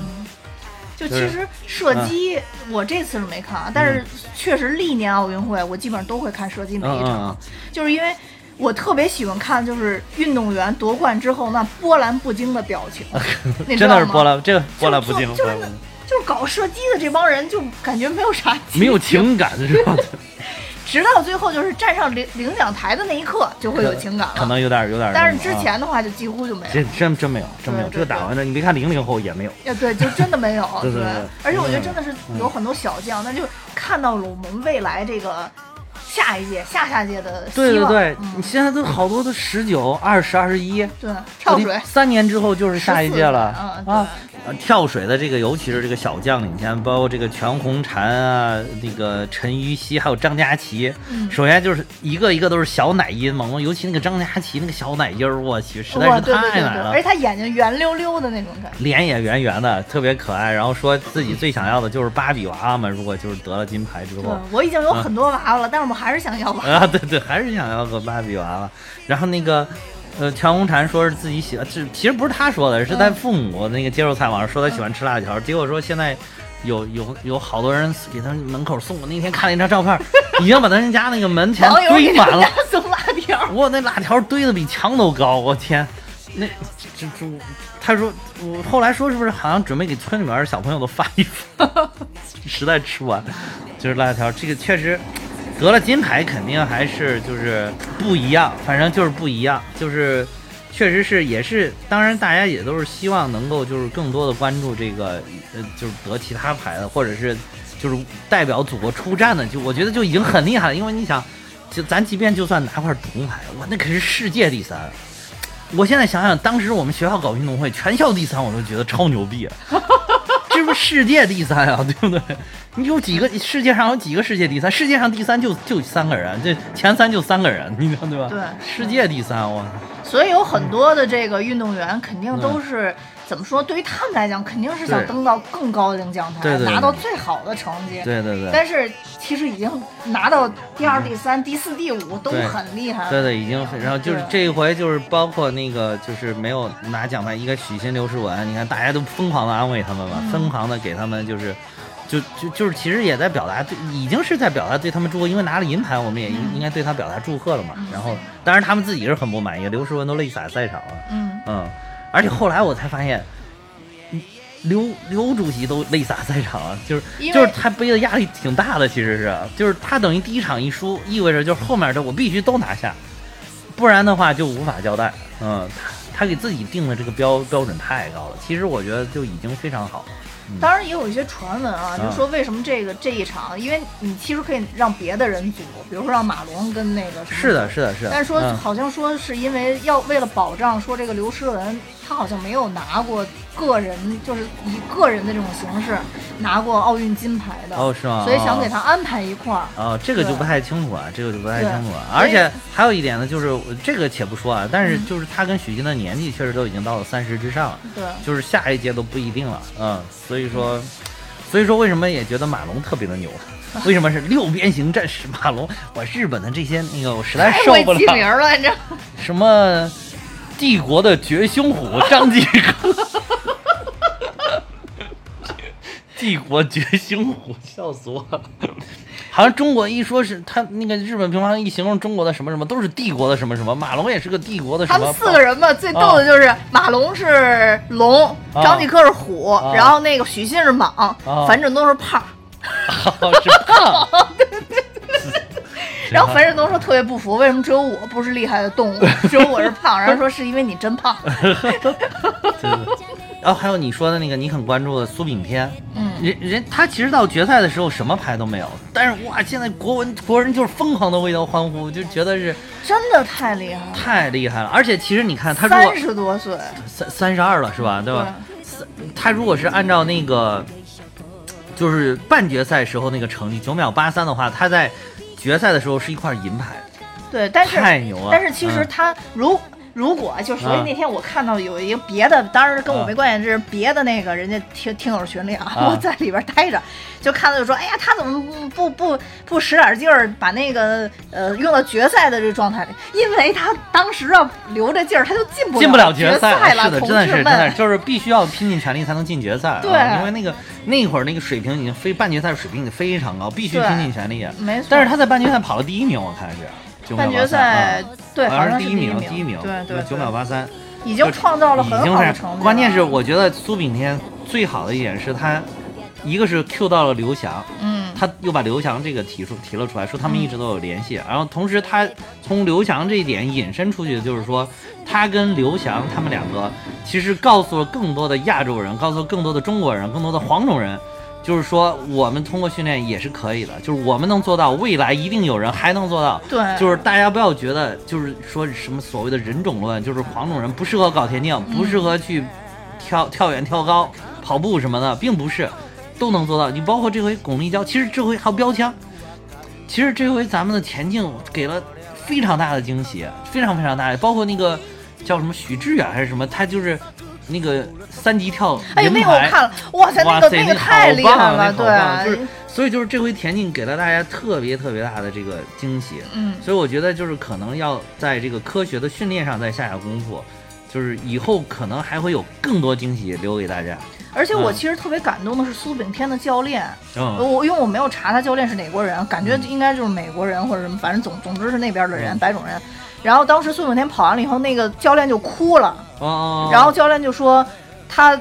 就其实射击我这次是没看啊，但是确实历年奥运会我基本上都会看射击每一场，就是因为。我特别喜欢看，就是运动员夺冠之后那波澜不惊的表情，真的是波澜，这个波澜不惊，就是就是搞射击的这帮人就感觉没有啥，没有情感是吧？直到最后就是站上领领奖台的那一刻就会有情感了，可能有点有点，但是之前的话就几乎就没有，真真真没有，真没有。这个打完的，你别看零零后也没有，呃对，就真的没有，对对对。而且我觉得真的是有很多小将，那就看到了我们未来这个。下一届、下下届的对对对，你现在都好多都十九、二十、二十一，对，跳水三年之后就是下一届了啊。跳水的这个，尤其是这个小将领先，包括这个全红婵啊，那个陈芋汐，还有张佳琪。首先就是一个一个都是小奶音嘛，尤其那个张佳琪那个小奶音儿，我去，实在是太奶了。而且他眼睛圆溜溜的那种感觉，脸也圆圆的，特别可爱。然后说自己最想要的就是芭比娃娃嘛，如果就是得了金牌之后。我已经有很多娃娃了，但是我们还是想要娃娃。啊，对对，还是想要个芭比娃娃。然后那个。呃，全红婵说是自己喜欢，这其实不是他说的，是他父母那个接受采访时说他喜欢吃辣条，结果说现在有有有好多人给他门口送。我那天看了一张照片，已经把他们家那个门前堆满了送辣条。哇，那辣条堆的比墙都高，我天！那这这，他说我后来说是不是好像准备给村里面小朋友都发一发，实在吃不完，就是辣条。这个确实。得了金牌肯定还是就是不一样，反正就是不一样，就是确实是也是，当然大家也都是希望能够就是更多的关注这个，呃，就是得其他牌的，或者是就是代表祖国出战的，就我觉得就已经很厉害了，因为你想，就咱即便就算拿块铜牌，哇，那可是世界第三。我现在想想，当时我们学校搞运动会，全校第三，我都觉得超牛逼。这不世界第三啊，对不对？你有几个世界上有几个世界第三？世界上第三就就三个人，这前三就三个人，你知道对吧？对，世界第三，我所以有很多的这个运动员肯定都是。怎么说？对于他们来讲，肯定是想登到更高的领奖台，拿到最好的成绩。对对对。但是其实已经拿到第二、第三、第四、第五都很厉害了。对对，已经。然后就是这一回，就是包括那个，就是没有拿奖牌，一个许昕、刘诗雯，你看大家都疯狂的安慰他们嘛，疯狂的给他们就是，就就就是其实也在表达，已经是在表达对他们祝贺，因为拿了银牌，我们也应应该对他表达祝贺了嘛。然后，当然他们自己是很不满意，刘诗雯都泪洒赛场了。嗯嗯。而且后来我才发现，刘刘主席都泪洒赛场了，就是就是他背的压力挺大的，其实是就是他等于第一场一输，意味着就是后面的我必须都拿下，不然的话就无法交代。嗯，他他给自己定的这个标标准太高了，其实我觉得就已经非常好。当然也有一些传闻啊，就说为什么这个这一场，因为你其实可以让别的人组，比如说让马龙跟那个是的，是的，是的。但是说好像说是因为要为了保障说这个刘诗雯，她好像没有拿过个人，就是以个人的这种形式拿过奥运金牌的哦，是吗？所以想给他安排一块儿哦，这个就不太清楚啊，这个就不太清楚了。而且还有一点呢，就是这个且不说啊，但是就是他跟许昕的年纪确实都已经到了三十之上了，对，就是下一届都不一定了，嗯，所以说。所以说，为什么也觉得马龙特别的牛？为什么是六边形战士马龙？我日本的这些那个，我实在受不了。名了，你知道什么帝国的绝凶虎张继科？帝国绝凶虎，笑死我了！好像中国一说是他那个日本乒乓一形容中国的什么什么，都是帝国的什么什么。马龙也是个帝国的什么？他们四个人嘛，最逗的就是马龙是龙，张继科是虎，然后那个许昕是蟒，樊振东是胖。是胖。然后樊振东说特别不服，为什么只有我不是厉害的动物，只有我是胖？然后说是因为你真胖。然后还有你说的那个你很关注的苏炳添，嗯，人人他其实到决赛的时候什么牌都没有，但是哇，现在国文国人就是疯狂的为他欢呼，就觉得是 真的太厉害了，太厉害了。而且其实你看他三十多岁，三三十二了是吧？对吧？他如果是按照那个就是半决赛时候那个成绩九秒八三的话，他在决赛的时候是一块银牌，对，但是太牛了。但是其实他如如果就所以那天我看到有一个别的，当然跟我没关系，这是别的那个人家听听友群里啊，我在里边待着，就看到就说，哎呀，他怎么不不不使点劲儿，把那个呃用到决赛的这个状态里？因为他当时要留着劲儿，他就进不进不了决赛了。是的，真的是真的，就是必须要拼尽全力才能进决赛。对，因为那个那会儿那个水平已经非半决赛水平已经非常高，必须拼尽全力。没错。但是他在半决赛跑了第一名，我看是。半决赛对，好像是第一名，第一名，对对，九秒八三，已经创造了很好的成绩。关键是我觉得苏炳添最好的一点是他，一个是 Q 到了刘翔，嗯，他又把刘翔这个提出提了出来，说他们一直都有联系。然后同时他从刘翔这一点引申出去的就是说，他跟刘翔他们两个其实告诉了更多的亚洲人，告诉了更多的中国人，更多的黄种人。就是说，我们通过训练也是可以的，就是我们能做到，未来一定有人还能做到。对，就是大家不要觉得，就是说什么所谓的人种论，就是黄种人不适合搞田径，不适合去跳跳远、跳高、跑步什么的，并不是，都能做到。你包括这回巩立姣，其实这回还有标枪，其实这回咱们的田径给了非常大的惊喜，非常非常大的，包括那个叫什么许志远还是什么，他就是。那个三级跳哎呦，那个我看了，哇塞，那个那个太厉害了，对，就是，所以就是这回田径给了大家特别特别大的这个惊喜，嗯，所以我觉得就是可能要在这个科学的训练上再下下功夫，就是以后可能还会有更多惊喜留给大家。而且我其实特别感动的是苏炳添的教练，我因为我没有查他教练是哪国人，感觉应该就是美国人或者什么，反正总总之是那边的人，白种人。然后当时苏炳添跑完了以后，那个教练就哭了。哦。然后教练就说，他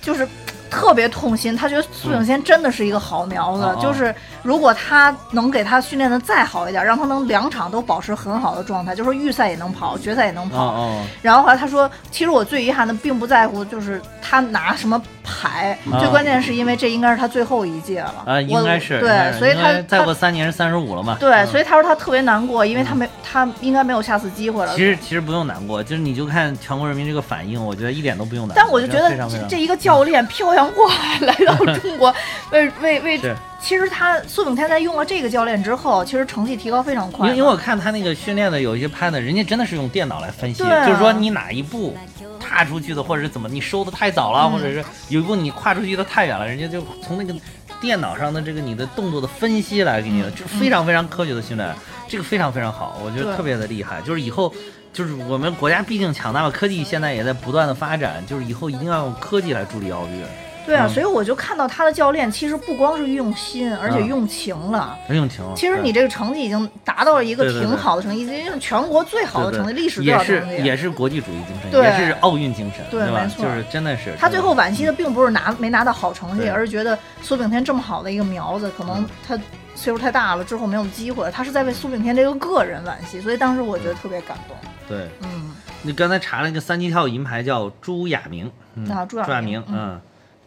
就是特别痛心，他觉得苏炳添真的是一个好苗子，就是如果他能给他训练的再好一点，让他能两场都保持很好的状态，就说预赛也能跑，决赛也能跑。然后后来他说，其实我最遗憾的并不在乎，就是他拿什么。海，啊最关键是因为这应该是他最后一届了啊，应该是对，所以他再过三年是三十五了嘛。对，嗯所以他说他特别难过，因为他没他应该没有下次机会了。其实其实不用难过，就是你就看全国人民这个反应，我觉得一点都不用难过。但我就觉得这这一个教练 漂洋过海来到中国，为为为是，其实他苏炳添在用了这个教练之后，其实成绩提高非常快。因为因为我看他那个训练的有一些拍的，人家真的是用电脑来分析，啊就是说你哪一步踏出去的，或者是怎么你收的太早了，嗯或者是有一步你跨出去的太远了，人家就从那个电脑上的这个你的动作的分析来给你的，就非常非常科学的训练，这个非常非常好，我觉得特别的厉害。就是以后就是我们国家毕竟强大了，科技现在也在不断的发展，就是以后一定要用科技来助力奥运。对啊，嗯所以我就看到他的教练其实不光是用心，而且嗯用情了。很用情。其实你这个成绩已经达到了一个挺好的成绩，已经是全国最好的成绩，历史最也是好的成绩。也是国际主义精神，对也是奥运精神，吧？对没错就是真的是他最后惋惜的并不是拿没拿到好成绩，而是觉得苏炳添这么好的一个苗子，可能他岁数太大了，之后没有机会了。他是在为苏炳添这个个人惋惜，所以当时我觉得特别感动。对。嗯，你刚才查了一个三级跳银牌叫朱亚明，嗯，啊朱亚亚明嗯嗯，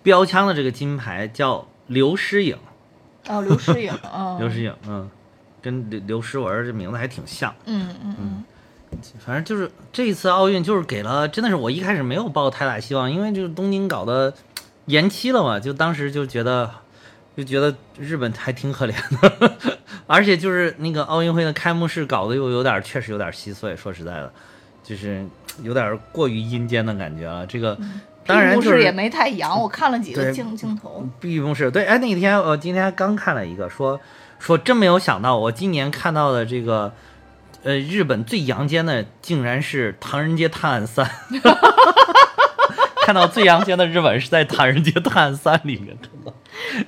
标枪的这个金牌叫刘诗颖，哦，刘诗颖，哦，刘诗颖，嗯，跟刘刘诗雯这名字还挺像。嗯嗯嗯，反正就是这一次奥运，就是给了，真的是我一开始没有抱太大希望，因为就是东京搞的延期了嘛，就当时就觉得就觉得日本还挺可怜的，而且就是那个奥运会的开幕式搞得又有点，确实有点稀碎，说实在的，就是有点过于阴间的感觉了。这个当然就是也没太阳，我看了几个对镜镜头。闭幕式，对，哎，那天我今天刚看了一个，说说真没有想到，我今年看到的这个，呃，日本最阳间的竟然是《唐人街探案三》，看到最阳间的日本是在《唐人街探案三》里面看到，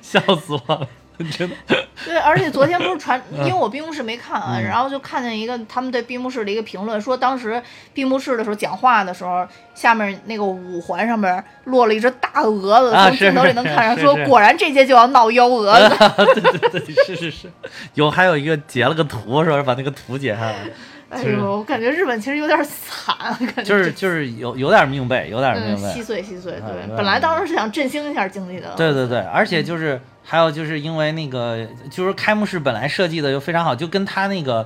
笑死我了，真的。对，而且昨天不是传，嗯。因为我闭幕式没看啊，然后就看见一个他们对闭幕式的一个评论，说当时闭幕式的时候讲话的时候，下面那个五环上面落了一只大蛾子，从镜头里能看上，说果然这届就要闹幺蛾子。对对对，是是是，有还有一个截了个图，说是把那个图截下来，是哎呦，我感觉日本其实有点惨，感觉就是就是有有点命背，有点嗯命背，稀碎稀碎。对，本来当时是想振兴一下经济的。对对对，而且就是还有就是因为那个就是开幕式本来设计的就非常好，就跟他那个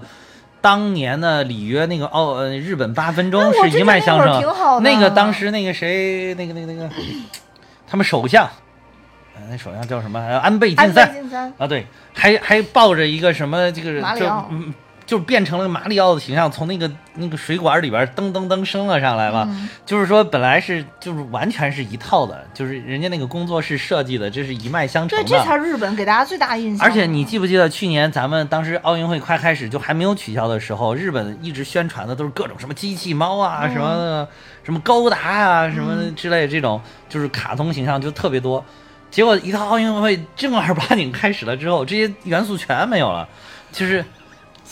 当年的里约那个奥呃日本八分钟是一脉相承。那个当时那个谁那个那个那个他们首相，呃那首相叫什么？呃安倍晋安倍三晋三，啊，对，还还抱着一个什么这个就嗯。就变成了马里奥的形象，从那个那个水管里边噔噔噔升了上来嘛。嗯就是说，本来是就是完全是一套的，就是人家那个工作室设计的，这是一脉相承对，的。这才是日本给大家最大印象。而且你记不记得去年咱们当时奥运会快开始就还没有取消的时候，日本一直宣传的都是各种什么机器猫啊，嗯什么什么高达啊，什么之类的这种，就是卡通形象就特别多。结果一到奥运会正儿八经开始了之后，这些元素全没有了，就是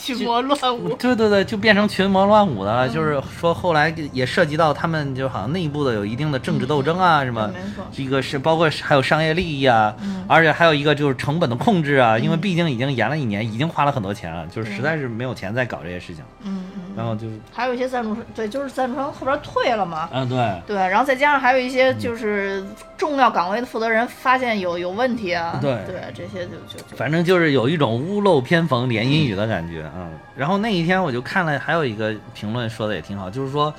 群魔乱舞。对对对，就变成群魔乱舞的了。就是说后来也涉及到他们就好像内部的有一定的政治斗争啊，什么对没错这个是包括还有商业利益啊，嗯而且还有一个就是成本的控制啊，因为毕竟已经延了一年，已经花了很多钱了，就是实在是没有钱再搞这些事情，嗯嗯。然后就还有一些赞助商，对，就是赞助商后边退了嘛。嗯对。对，然后再加上还有一嗯些就是重要岗位的负责人发现有有问题啊，对对，这些就就就反正就是有一种屋漏偏逢连阴雨的感觉啊、嗯。然后那一天我就看了，还有一个评论说的也挺好，就是说，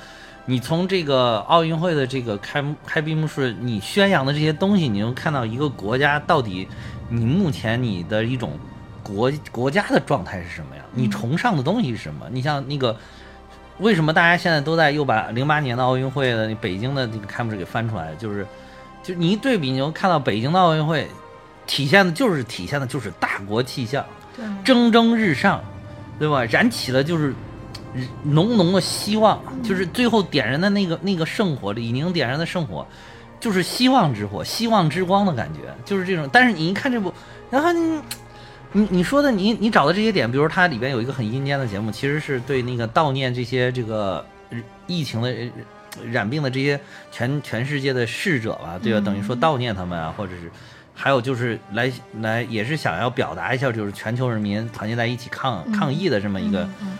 你从这个奥运会的这个开幕开闭幕式，你宣扬的这些东西，你能看到一个国家到底你目前你的一种国国家的状态是什么呀？你崇尚的东西是什么？你像那个。为什么大家现在都在又把零八年的奥运会的北京的那个开幕式给翻出来？就是，就你一对比，你就看到北京的奥运会，体现的就是体现的就是大国气象，蒸蒸日上，对吧？燃起了就是浓浓的希望，就是最后点燃的那个那个圣火，李宁点燃的圣火，就是希望之火、希望之光的感觉，就是这种。但是你一看这部，然后你你你说的你你找的这些点，比如它里边有一个很阴间的节目，其实是对那个悼念这些这个呃疫情的。呃染病的这些全全世界的逝者吧，对吧？等于说悼念他们啊，或者是还有就是来来也是想要表达一下，就是全球人民团结在一起抗抗疫的这么一个嗯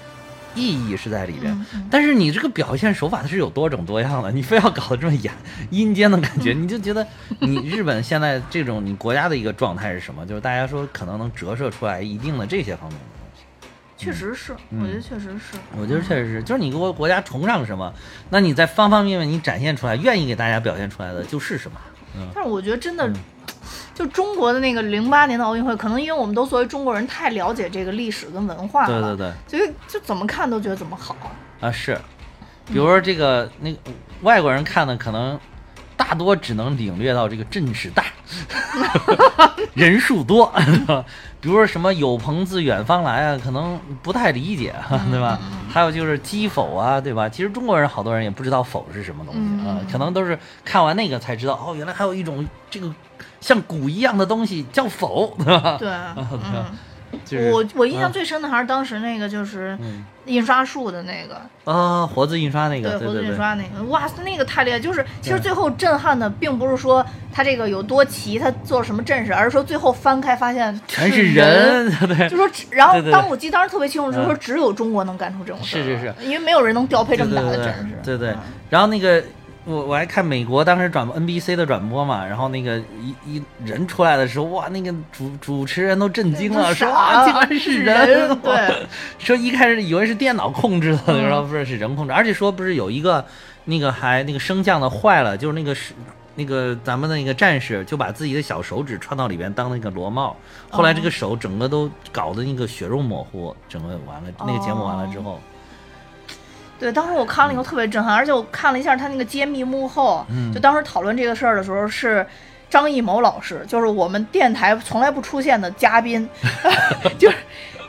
意义是在里边。但是你这个表现手法它是有多种多样的，你非要搞得这么演阴间的感觉，你就觉得你日本现在这种你国家的一个状态是什么？就是大家说可能能折射出来一定的这些方面的东西。确实是，我觉得确实是。我觉得确实是，就是你国国家崇尚什么，那你在方方面面你展现出来，愿意给大家表现出来的就是什么。嗯但是我觉得真的，就中国的那个零八年的奥运会，可能因为我们都作为中国人太了解这个历史跟文化对了，对对对。所以就怎么看都觉得怎么好。啊，是，比如说这个那个外国人看的可能大多只能领略到这个阵势大，人数多，比如说什么有朋自远方来啊，可能不太理解，对吧？还有就是击否啊，对吧？其实中国人好多人也不知道否是什么东西啊，可能都是看完那个才知道，哦，原来还有一种这个像鼓一样的东西叫否，对吧？对，对嗯，就是我我印象嗯。最深的还是当时那个就是嗯。印刷术的那个，啊，活字印刷那个，对活字印刷那个，哇塞，那个太厉害！就是其实最后震撼的，并不是说他这个有多奇，他做了什么阵势，而是说最后翻开发现全是是人，对。就说，然后当我记得当时特别清楚，就是说嗯。只有中国能干出这种事是是是，因为没有人能调配这么大的对对阵势。对对对。嗯。然后那个我我还看美国当时转播 NBC 的转播嘛，然后那个一一人出来的时候，哇，那个主主持人都震惊了，说啊，竟然是是人，对，说一开始以为是电脑控制的，嗯。然后不是是人控制，而且说不是有一个那个还那个升降的坏了，就是那个是。那个咱们的那个战士就把自己的小手指穿到里边当那个螺帽，后来这个手整个都搞的那个血肉模糊，整个完了，那个节目完了之后，对，当时我看了以后特别震撼，而且我看了一下他那个揭秘幕后，嗯就当时讨论这个事儿的时候是。张艺谋老师就是我们电台从来不出现的嘉宾，就是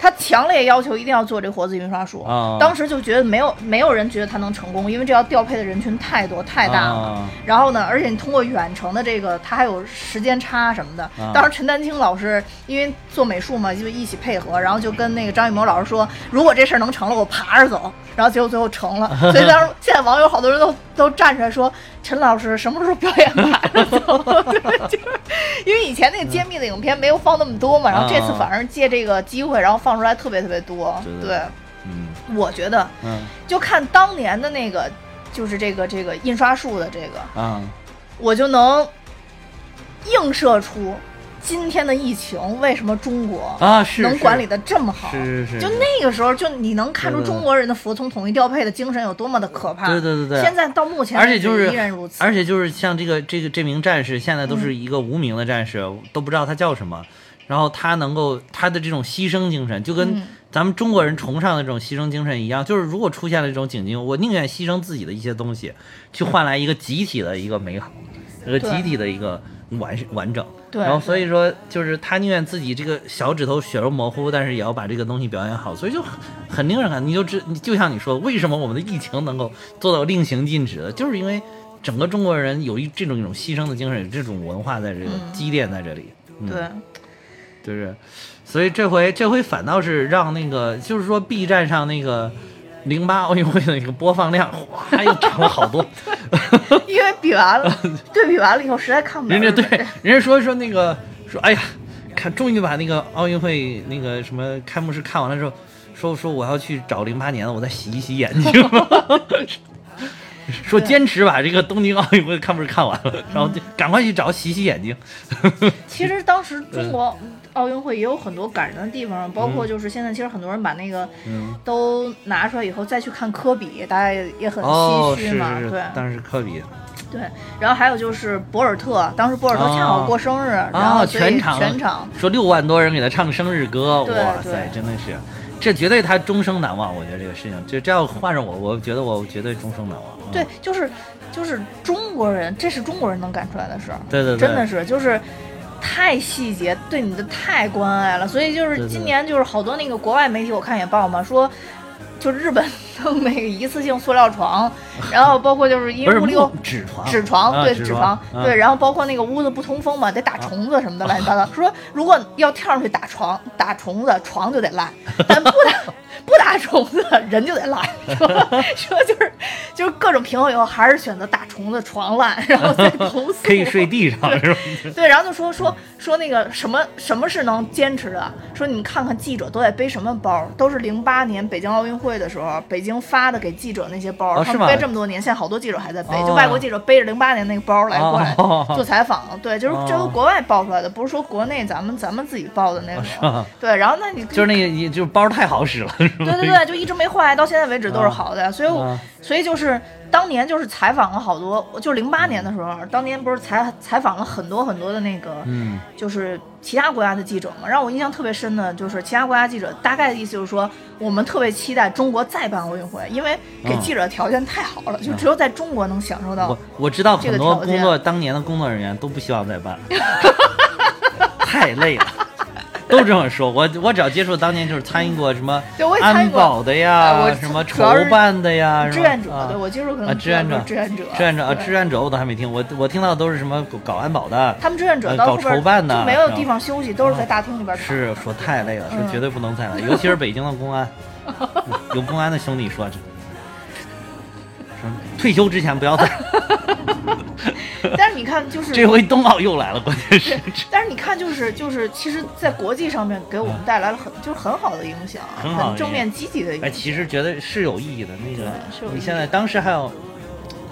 他强烈要求一定要做这个活字印刷术。啊当时就觉得没有没有人觉得他能成功，因为这要调配的人群太多太大了。啊然后呢，而且你通过远程的这个，他还有时间差什么的。啊当时陈丹青老师因为做美术嘛，就一起配合，然后就跟那个张艺谋老师说，如果这事儿能成了，我爬着走。然后结果最后成了，所以当时现在网友好多人都都站出来说，陈老师什么时候表演爬着走？对，就是因为以前那个揭秘的影片没有放那么多嘛，然后这次反而借这个机会，然后放出来特别特别多。对嗯我觉得嗯就看当年的那个，就是这个这个印刷术的这个。啊。我就能映射出今天的疫情为什么中国啊能管理的这么好。是是是就那个时候，就你能看出中国人的服从统一调配的精神有多么的可怕。对对对对现在到目前而且就是依然如此。而且就是像这个这个这名战士，现在都是一个无名的战士，都不知道他叫什么。然后他能够他的这种牺牲精神，就跟嗯咱们中国人崇尚的这种牺牲精神一样，就是如果出现了这种境境，我宁愿牺牲自己的一些东西，去换来一个集体的一个美好，一个集体的一个完完整。对然后所以说，就是他宁愿自己这个小指头血肉模糊，但是也要把这个东西表演好，所以就很很令人看。你就知，你就像你说，为什么我们的疫情能够做到令行禁止的，就是因为整个中国人有一这种一种牺牲的精神，有这种文化在这个嗯积淀在这里。嗯对，就是，所以这回这回反倒是让那个，就是说 B 站上那个零八奥运会的那个播放量，哗又涨了好多。因为比完了，对比完了以后实在看不了人家对人。人家说说那个说，哎呀，看终于把那个奥运会那个什么开幕式看完了之后，说说我要去找零八年的，我再洗一洗眼睛。说坚持把这个东京奥运会看不是看完了，然后就赶快去找洗洗眼睛。其实当时中国奥运会也有很多感人的地方，包括就是现在其实很多人把那个嗯，都拿出来以后再去看科比，大家也也很唏嘘嘛，是是对，当时科比。对。然后还有就是博尔特，当时博尔特恰好过生日，然后全场。全场。说六万多人给他唱生日歌，哇塞对，真的是，这绝对他终生难忘。我觉得这个事情，就这要换上我，我觉得我绝对终生难忘。嗯对，就是就是中国人，这是中国人能干出来的事儿，对对对，真的是就是。太细节，对你的太关爱了，所以就是今年就是好多那个国外媒体我看也报嘛，说就日本弄那个一次性塑料床，然后包括就是因为屋里有纸床，纸床，对啊纸床，啊对，然后包括那个屋子不通风嘛，得打虫子什么的，乱七八糟。说如果要跳上去打床打虫子，床就得烂，但不打 不打虫子人就得烂，说说就是就是各种平衡以后还是选择打虫子床烂，然后再投 诉。可以睡地上是吧？对，然后就说说说那个什么什么是能坚持的？说你们看看记者都在背什么包，都是零八年北京奥运会的时候，北京发的给记者那些包，他们背这么多年，现在好多记者还在背，哦就外国记者背着零八年那个包来过来哦做采访。对，就是这都哦国外报出来的，不是说国内咱们咱们自己报的那种。吧？对，然后那你就是那个，你就是包太好使了，是吧？对对对，就一直没坏，到现在为止都是好的，所以所以就是当年就是采访了好多，就零八年的时候，当年不是采采访了很多很多的那个，嗯，就是其他国家的记者嘛，让我印象特别深的就是其他国家记者大概的意思就是说，我们特别期待中国再办奥运会，因为给嗯。记者条件太好了，就只有在中国能享受到我。我知道这个很多工作当年的工作人员都不希望再办，太累了，都这么说。我我只要接触当年就是参与过什么对我也参与过。安保的呃呀，什么筹办的呀，志愿者，啊。对我接触可能啊志愿者。志愿者，志愿者啊，志愿者我都还没听，我我听到的都是什么搞安保的，他们志愿者呃搞筹办的就没有地方休息，都是在大厅里边是说太累了，嗯。说绝对不能再来，尤其是北京的公安，有公安的兄弟说。说退休之前不要再，但是你看，就是这回冬奥又来了，关键是但是你看，就是就是，其实，在国际上面给我们带来了很就是很好的影响，很好正面积极的影响哎，其实觉得是有意义的。那个你现在当时还有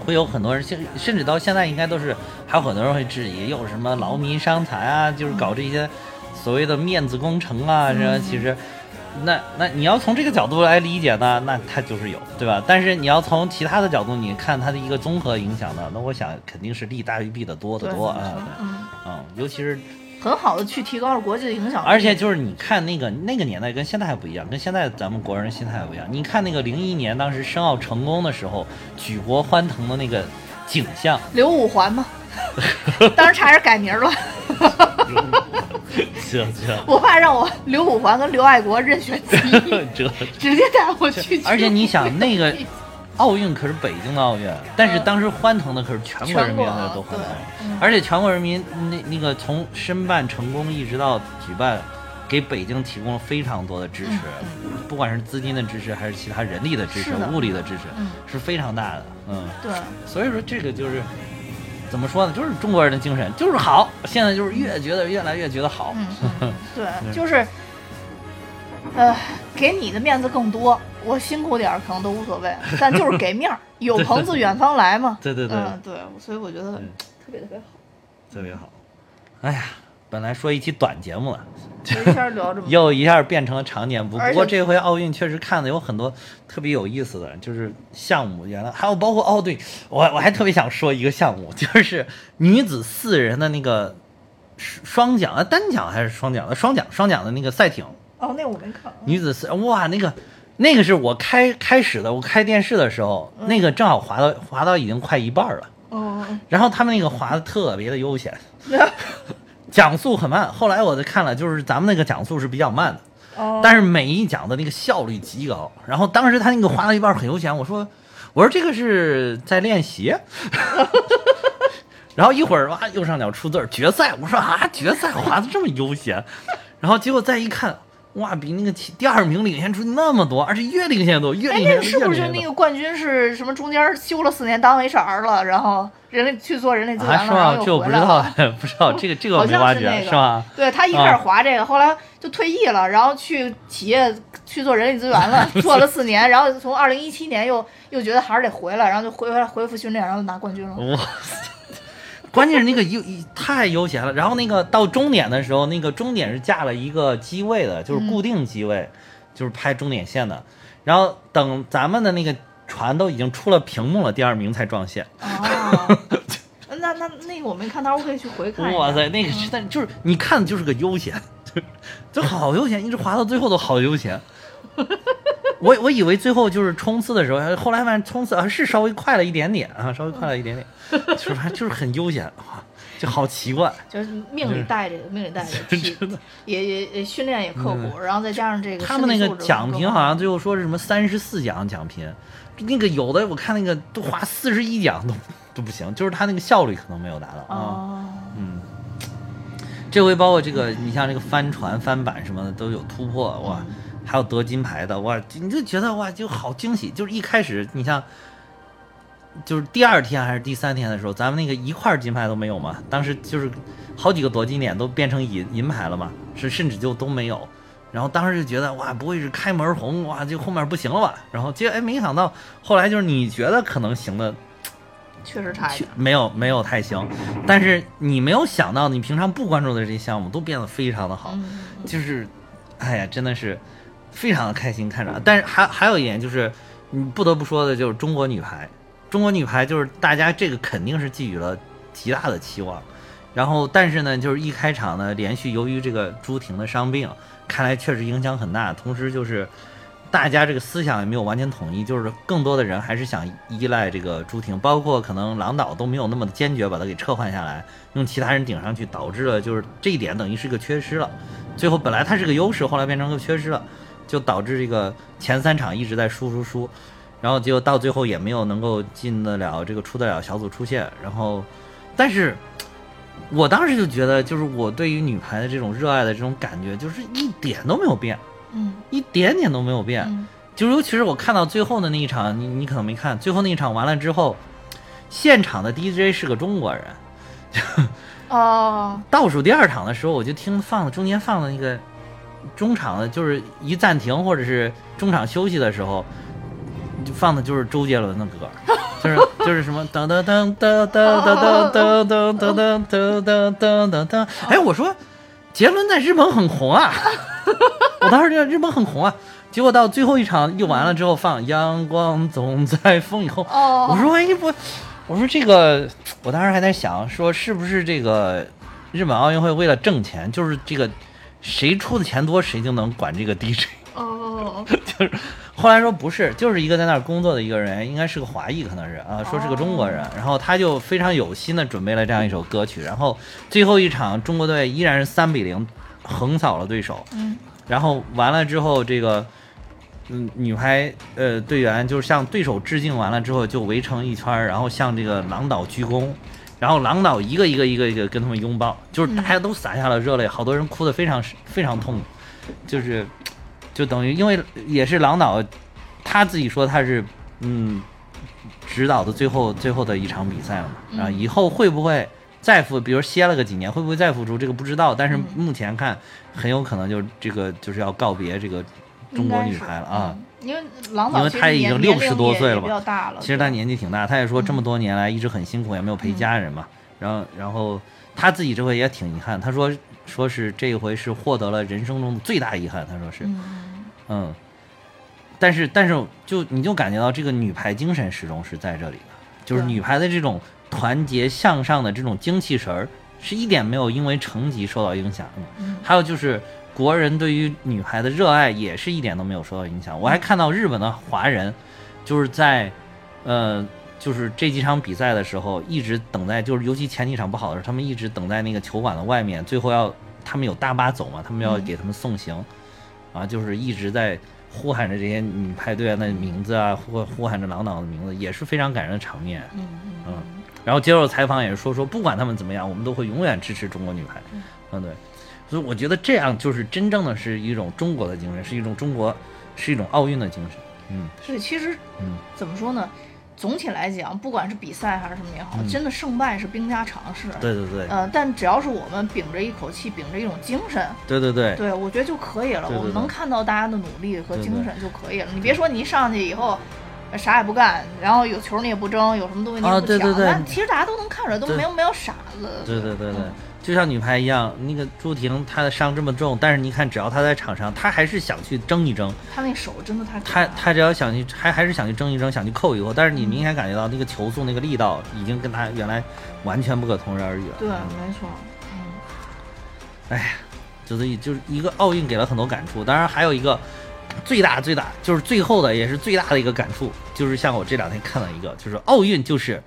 会有很多人，甚甚至到现在应该都是还有很多人会质疑，又什么劳民伤财啊，就是搞这些所谓的面子工程啊，嗯这其实。那那你要从这个角度来理解呢，那它就是有，对吧？但是你要从其他的角度，你看它的一个综合影响呢，那我想肯定是利大于弊的多得多啊，嗯，嗯，尤其是很好的去提高了国际的影响。而且就是你看那个那个年代跟现在还不一样，跟现在咱们国人心态还不一样。你看那个零一年当时申奥成功的时候，举国欢腾的那个景象，刘五环嘛，当时差点改名了，行行我爸让我刘五环跟刘爱国任选 其一，这，直接带我去。而且你想那个奥运可是北京的奥运，但是当时欢腾的可是全国人民的都欢腾而且全国人民那那个从申办成功一直到举办。给北京提供了非常多的支持，不管是资金的支持，还是其他人力的支持、物力的支持，嗯是非常大的。嗯，对，所以说这个就是怎么说呢？就是中国人的精神，就是好。现在就是越觉得越来越觉得好。嗯，嗯对，就是，呃，给你的面子更多，我辛苦点儿可能都无所谓，但就是给面儿，有朋自远方来嘛。对对对嗯，对，所以我觉得特别特别好。特别好。哎呀，本来说一期短节目了，一下聊这么，又一下变成了长节目。不过这回奥运确实看的有很多特别有意思的，就是项目。原来还有包括哦，对我我还特别想说一个项目，就是女子四人的那个双桨啊，单桨还是双桨的双桨双桨的那个赛艇。哦，那我没看。女子四哇，那个那个是我开开始的，我开电视的时候，那个正好滑到滑到已经快一半了，哦，然后他们那个滑的特别的悠闲，讲速很慢。后来我就看了，就是咱们那个讲速是比较慢的，哦，但是每一讲的那个效率极高。然后当时他那个滑到一半很悠闲，我说我说这个是在练习。然后一会儿哇，右上角出字儿决赛，我说啊，决赛滑的这么悠闲，然后结果再一看，哇，比那个其第二名领先出那么多，而且越领先多，越哎，领先多，那个是不是越领先多。那个冠军是什么？中间休了四年当 HR 了，然后人类去做人类资源啊，了，是吗？然后又这我 不知道回来了。，不知道这个这个没挖掘，像是那个是吗？对他一开始滑这个，后来就退役了，然后去企业去做人力资源了，做了四年，然后从二零一七年又又觉得还是得回来，然后就回回来恢复训练，然后拿冠军了。哇塞！关键是那个悠太悠闲了，然后那个到终点的时候，那个终点是架了一个机位的，就是固定机位，就是拍终点线的。然后等咱们的那个船都已经出了屏幕了，第二名才撞线。哦，那那那个我没看，到我可以去回看。哇塞，那个是，但就是你看的就是个悠闲，就 就好悠闲，一直滑到最后都好悠闲。我我以为最后就是冲刺的时候，后来发现冲刺啊是稍微快了一点点啊，稍微快了一点点，就是反正就是很悠闲啊，就好奇怪。就是命里带着，命里带着，也也也训练也刻苦，然后再加上这个他们那个奖评好像最后说是什么三十四奖奖评，那个有的我看那个都花四十一奖都都不行，就是他那个效率可能没有达到啊。哦，嗯，这回包括这个，你像这个帆船、帆板什么的都有突破，哇！还有得金牌的，哇，你就觉得哇就好惊喜。就是一开始你像，就是第二天还是第三天的时候，咱们那个一块金牌都没有嘛，当时就是好几个夺金点都变成银银牌了嘛，是甚至就都没有。然后当时就觉得哇，不会是开门红哇，就后面不行了吧？然后结果哎，没想到后来就是你觉得可能行的。确实差一点，没有没有太行，但是你没有想到，你平常不关注的这些项目都变得非常的好，就是，哎呀，真的是非常的开心看着。但是还还有一点就是，你不得不说的就是中国女排，中国女排就是大家这个肯定是寄予了极大的期望，然后但是呢，就是一开场呢，连续由于这个朱婷的伤病，看来确实影响很大，同时就是。大家这个思想也没有完全统一，就是更多的人还是想依赖这个朱婷，包括可能郎导都没有那么的坚决把他给撤换下来，用其他人顶上去，导致了就是这一点等于是个缺失了。最后本来他是个优势，后来变成个缺失了，就导致这个前三场一直在输输输，然后结果到最后也没有能够进得了这个出得了小组出线。然后，但是我当时就觉得，就是我对于女排的这种热爱的这种感觉，就是一点都没有变。嗯，一点点都没有变，就尤其是我看到最后的那一场，你你可能没看，最后那一场完了之后，现场的 DJ 是个中国人，哦，倒数第二场的时候，我就听放的中间放的那个中场的，就是一暂停或者是中场休息的时候，就放的就是周杰伦的歌，就是就是什么噔噔噔噔噔噔噔噔噔噔噔噔噔噔，哎，我说杰伦在日本很红啊。我当时觉得日本很红啊，结果到最后一场又完了之后放《阳光总在风以后》，我说哎不，我说这个，我当时还在想说是不是这个日本奥运会为了挣钱，就是这个谁出的钱多谁就能管这个 DJ 哦，就是后来说不是，就是一个在那儿工作的一个人，应该是个华裔，可能是啊，说是个中国人，然后他就非常有心的准备了这样一首歌曲，然后最后一场中国队依然是三比零。横扫了对手，嗯，然后完了之后，这个，嗯，女排呃队员就是向对手致敬完了之后，就围成一圈，然后向这个郎导鞠躬，然后郎导一个一个一个一个跟他们拥抱，就是大家都洒下了热泪，好多人哭得非常非常痛，就是，就等于因为也是郎导他自己说他是嗯指导的最后最后的一场比赛了嘛，啊，以后会不会？再复，比如歇了个几年，会不会再复出？这个不知道。但是目前看，很有可能就这个就是要告别这个中国女排了啊。因为郎导因为他已经六十多岁了吧？其实他年纪挺大，他也说这么多年来一直很辛苦，也没有陪家人嘛。然后，然后他自己这回也挺遗憾。他说，说是这一回是获得了人生中的最大遗憾。他说是，嗯。但是，但是就你就感觉到这个女排精神始终是在这里的，就是女排的这种。团结向上的这种精气神儿，是一点没有因为成绩受到影响的。还有就是国人对于女排的热爱，也是一点都没有受到影响。我还看到日本的华人，就是在，呃，就是这几场比赛的时候，一直等在，就是尤其前几场不好的时候，他们一直等在那个球馆的外面，最后要他们有大巴走嘛，他们要给他们送行，啊，就是一直在呼喊着这些女排队员的名字啊，呼呼喊着郎导的名字，也是非常感人的场面。嗯嗯。然后接受采访也是说说，不管他们怎么样，我们都会永远支持中国女排。嗯，对，所以我觉得这样就是真正的是一种中国的精神，是一种中国，是一种奥运的精神。嗯，是，其实，嗯，怎么说呢？总体来讲，不管是比赛还是什么也好，真的胜败是兵家常事。对对对。呃，但只要是我们秉着一口气，秉着一种精神，对对对，对我觉得就可以了。我们能看到大家的努力和精神就可以了。你别说你一上去以后。啥也不干，然后有球你也不争，有什么东西你也不抢，但其实大家都能看出来，都没有没有傻子。对对对对，就像女排一样，那个朱婷她的伤这么重，但是你看，只要她在场上，她还是想去争一争。她那手真的太……她她只要想去，还还是想去争一争，想去扣一扣。但是你明显感觉到那个球速、那个力道，已经跟她原来完全不可同日而语了。对，没错。嗯。哎呀，就是就是一个奥运给了很多感触，当然还有一个。最大最大就是最后的也是最大的一个感触，就是像我这两天看到一个，就是奥运就是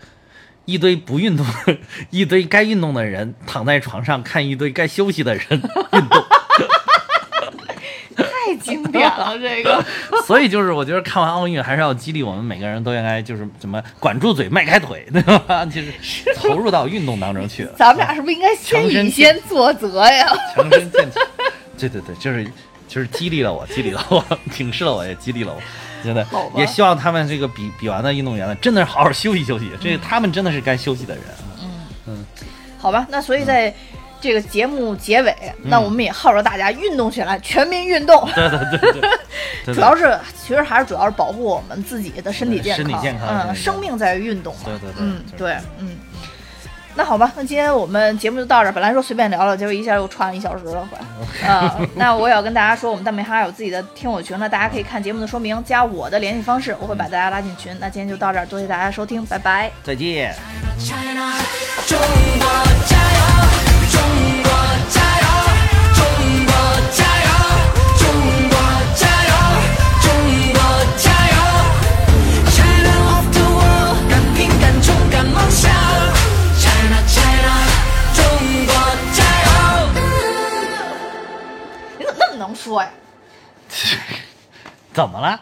一堆不运动，一堆该运动的人躺在床上看一堆该休息的人运动，太经典了这个。所以就是我觉得看完奥运还是要激励我们每个人都应该就是怎么管住嘴迈开腿，对吧？就是投入到运动当中去。咱们俩是不是应该先以先作则呀？强身健体。对对对，就是。就是激励了我，激励了我，警示了我，也激励了我。真的，也希望他们这个比比完的运动员呢，真的是好好休息休息。这他们真的是该休息的人。嗯嗯好吧，那所以在这个节目结尾，那我们也号召大家运动起来，全民运动。对对对对，主要是，其实还是主要是保护我们自己的身体健康。身体健康嗯，生命在于运动嘛。对对对嗯，对，嗯。那好吧，那今天我们节目就到这儿。本来说随便聊聊，结果一下又串了一小时了，快。啊、那我也要跟大家说，我们大美哈有自己的听友群了，大家可以看节目的说明，加我的联系方式，我会把大家拉进群。那今天就到这儿，多谢大家收听，拜拜。再见。说？怎么了？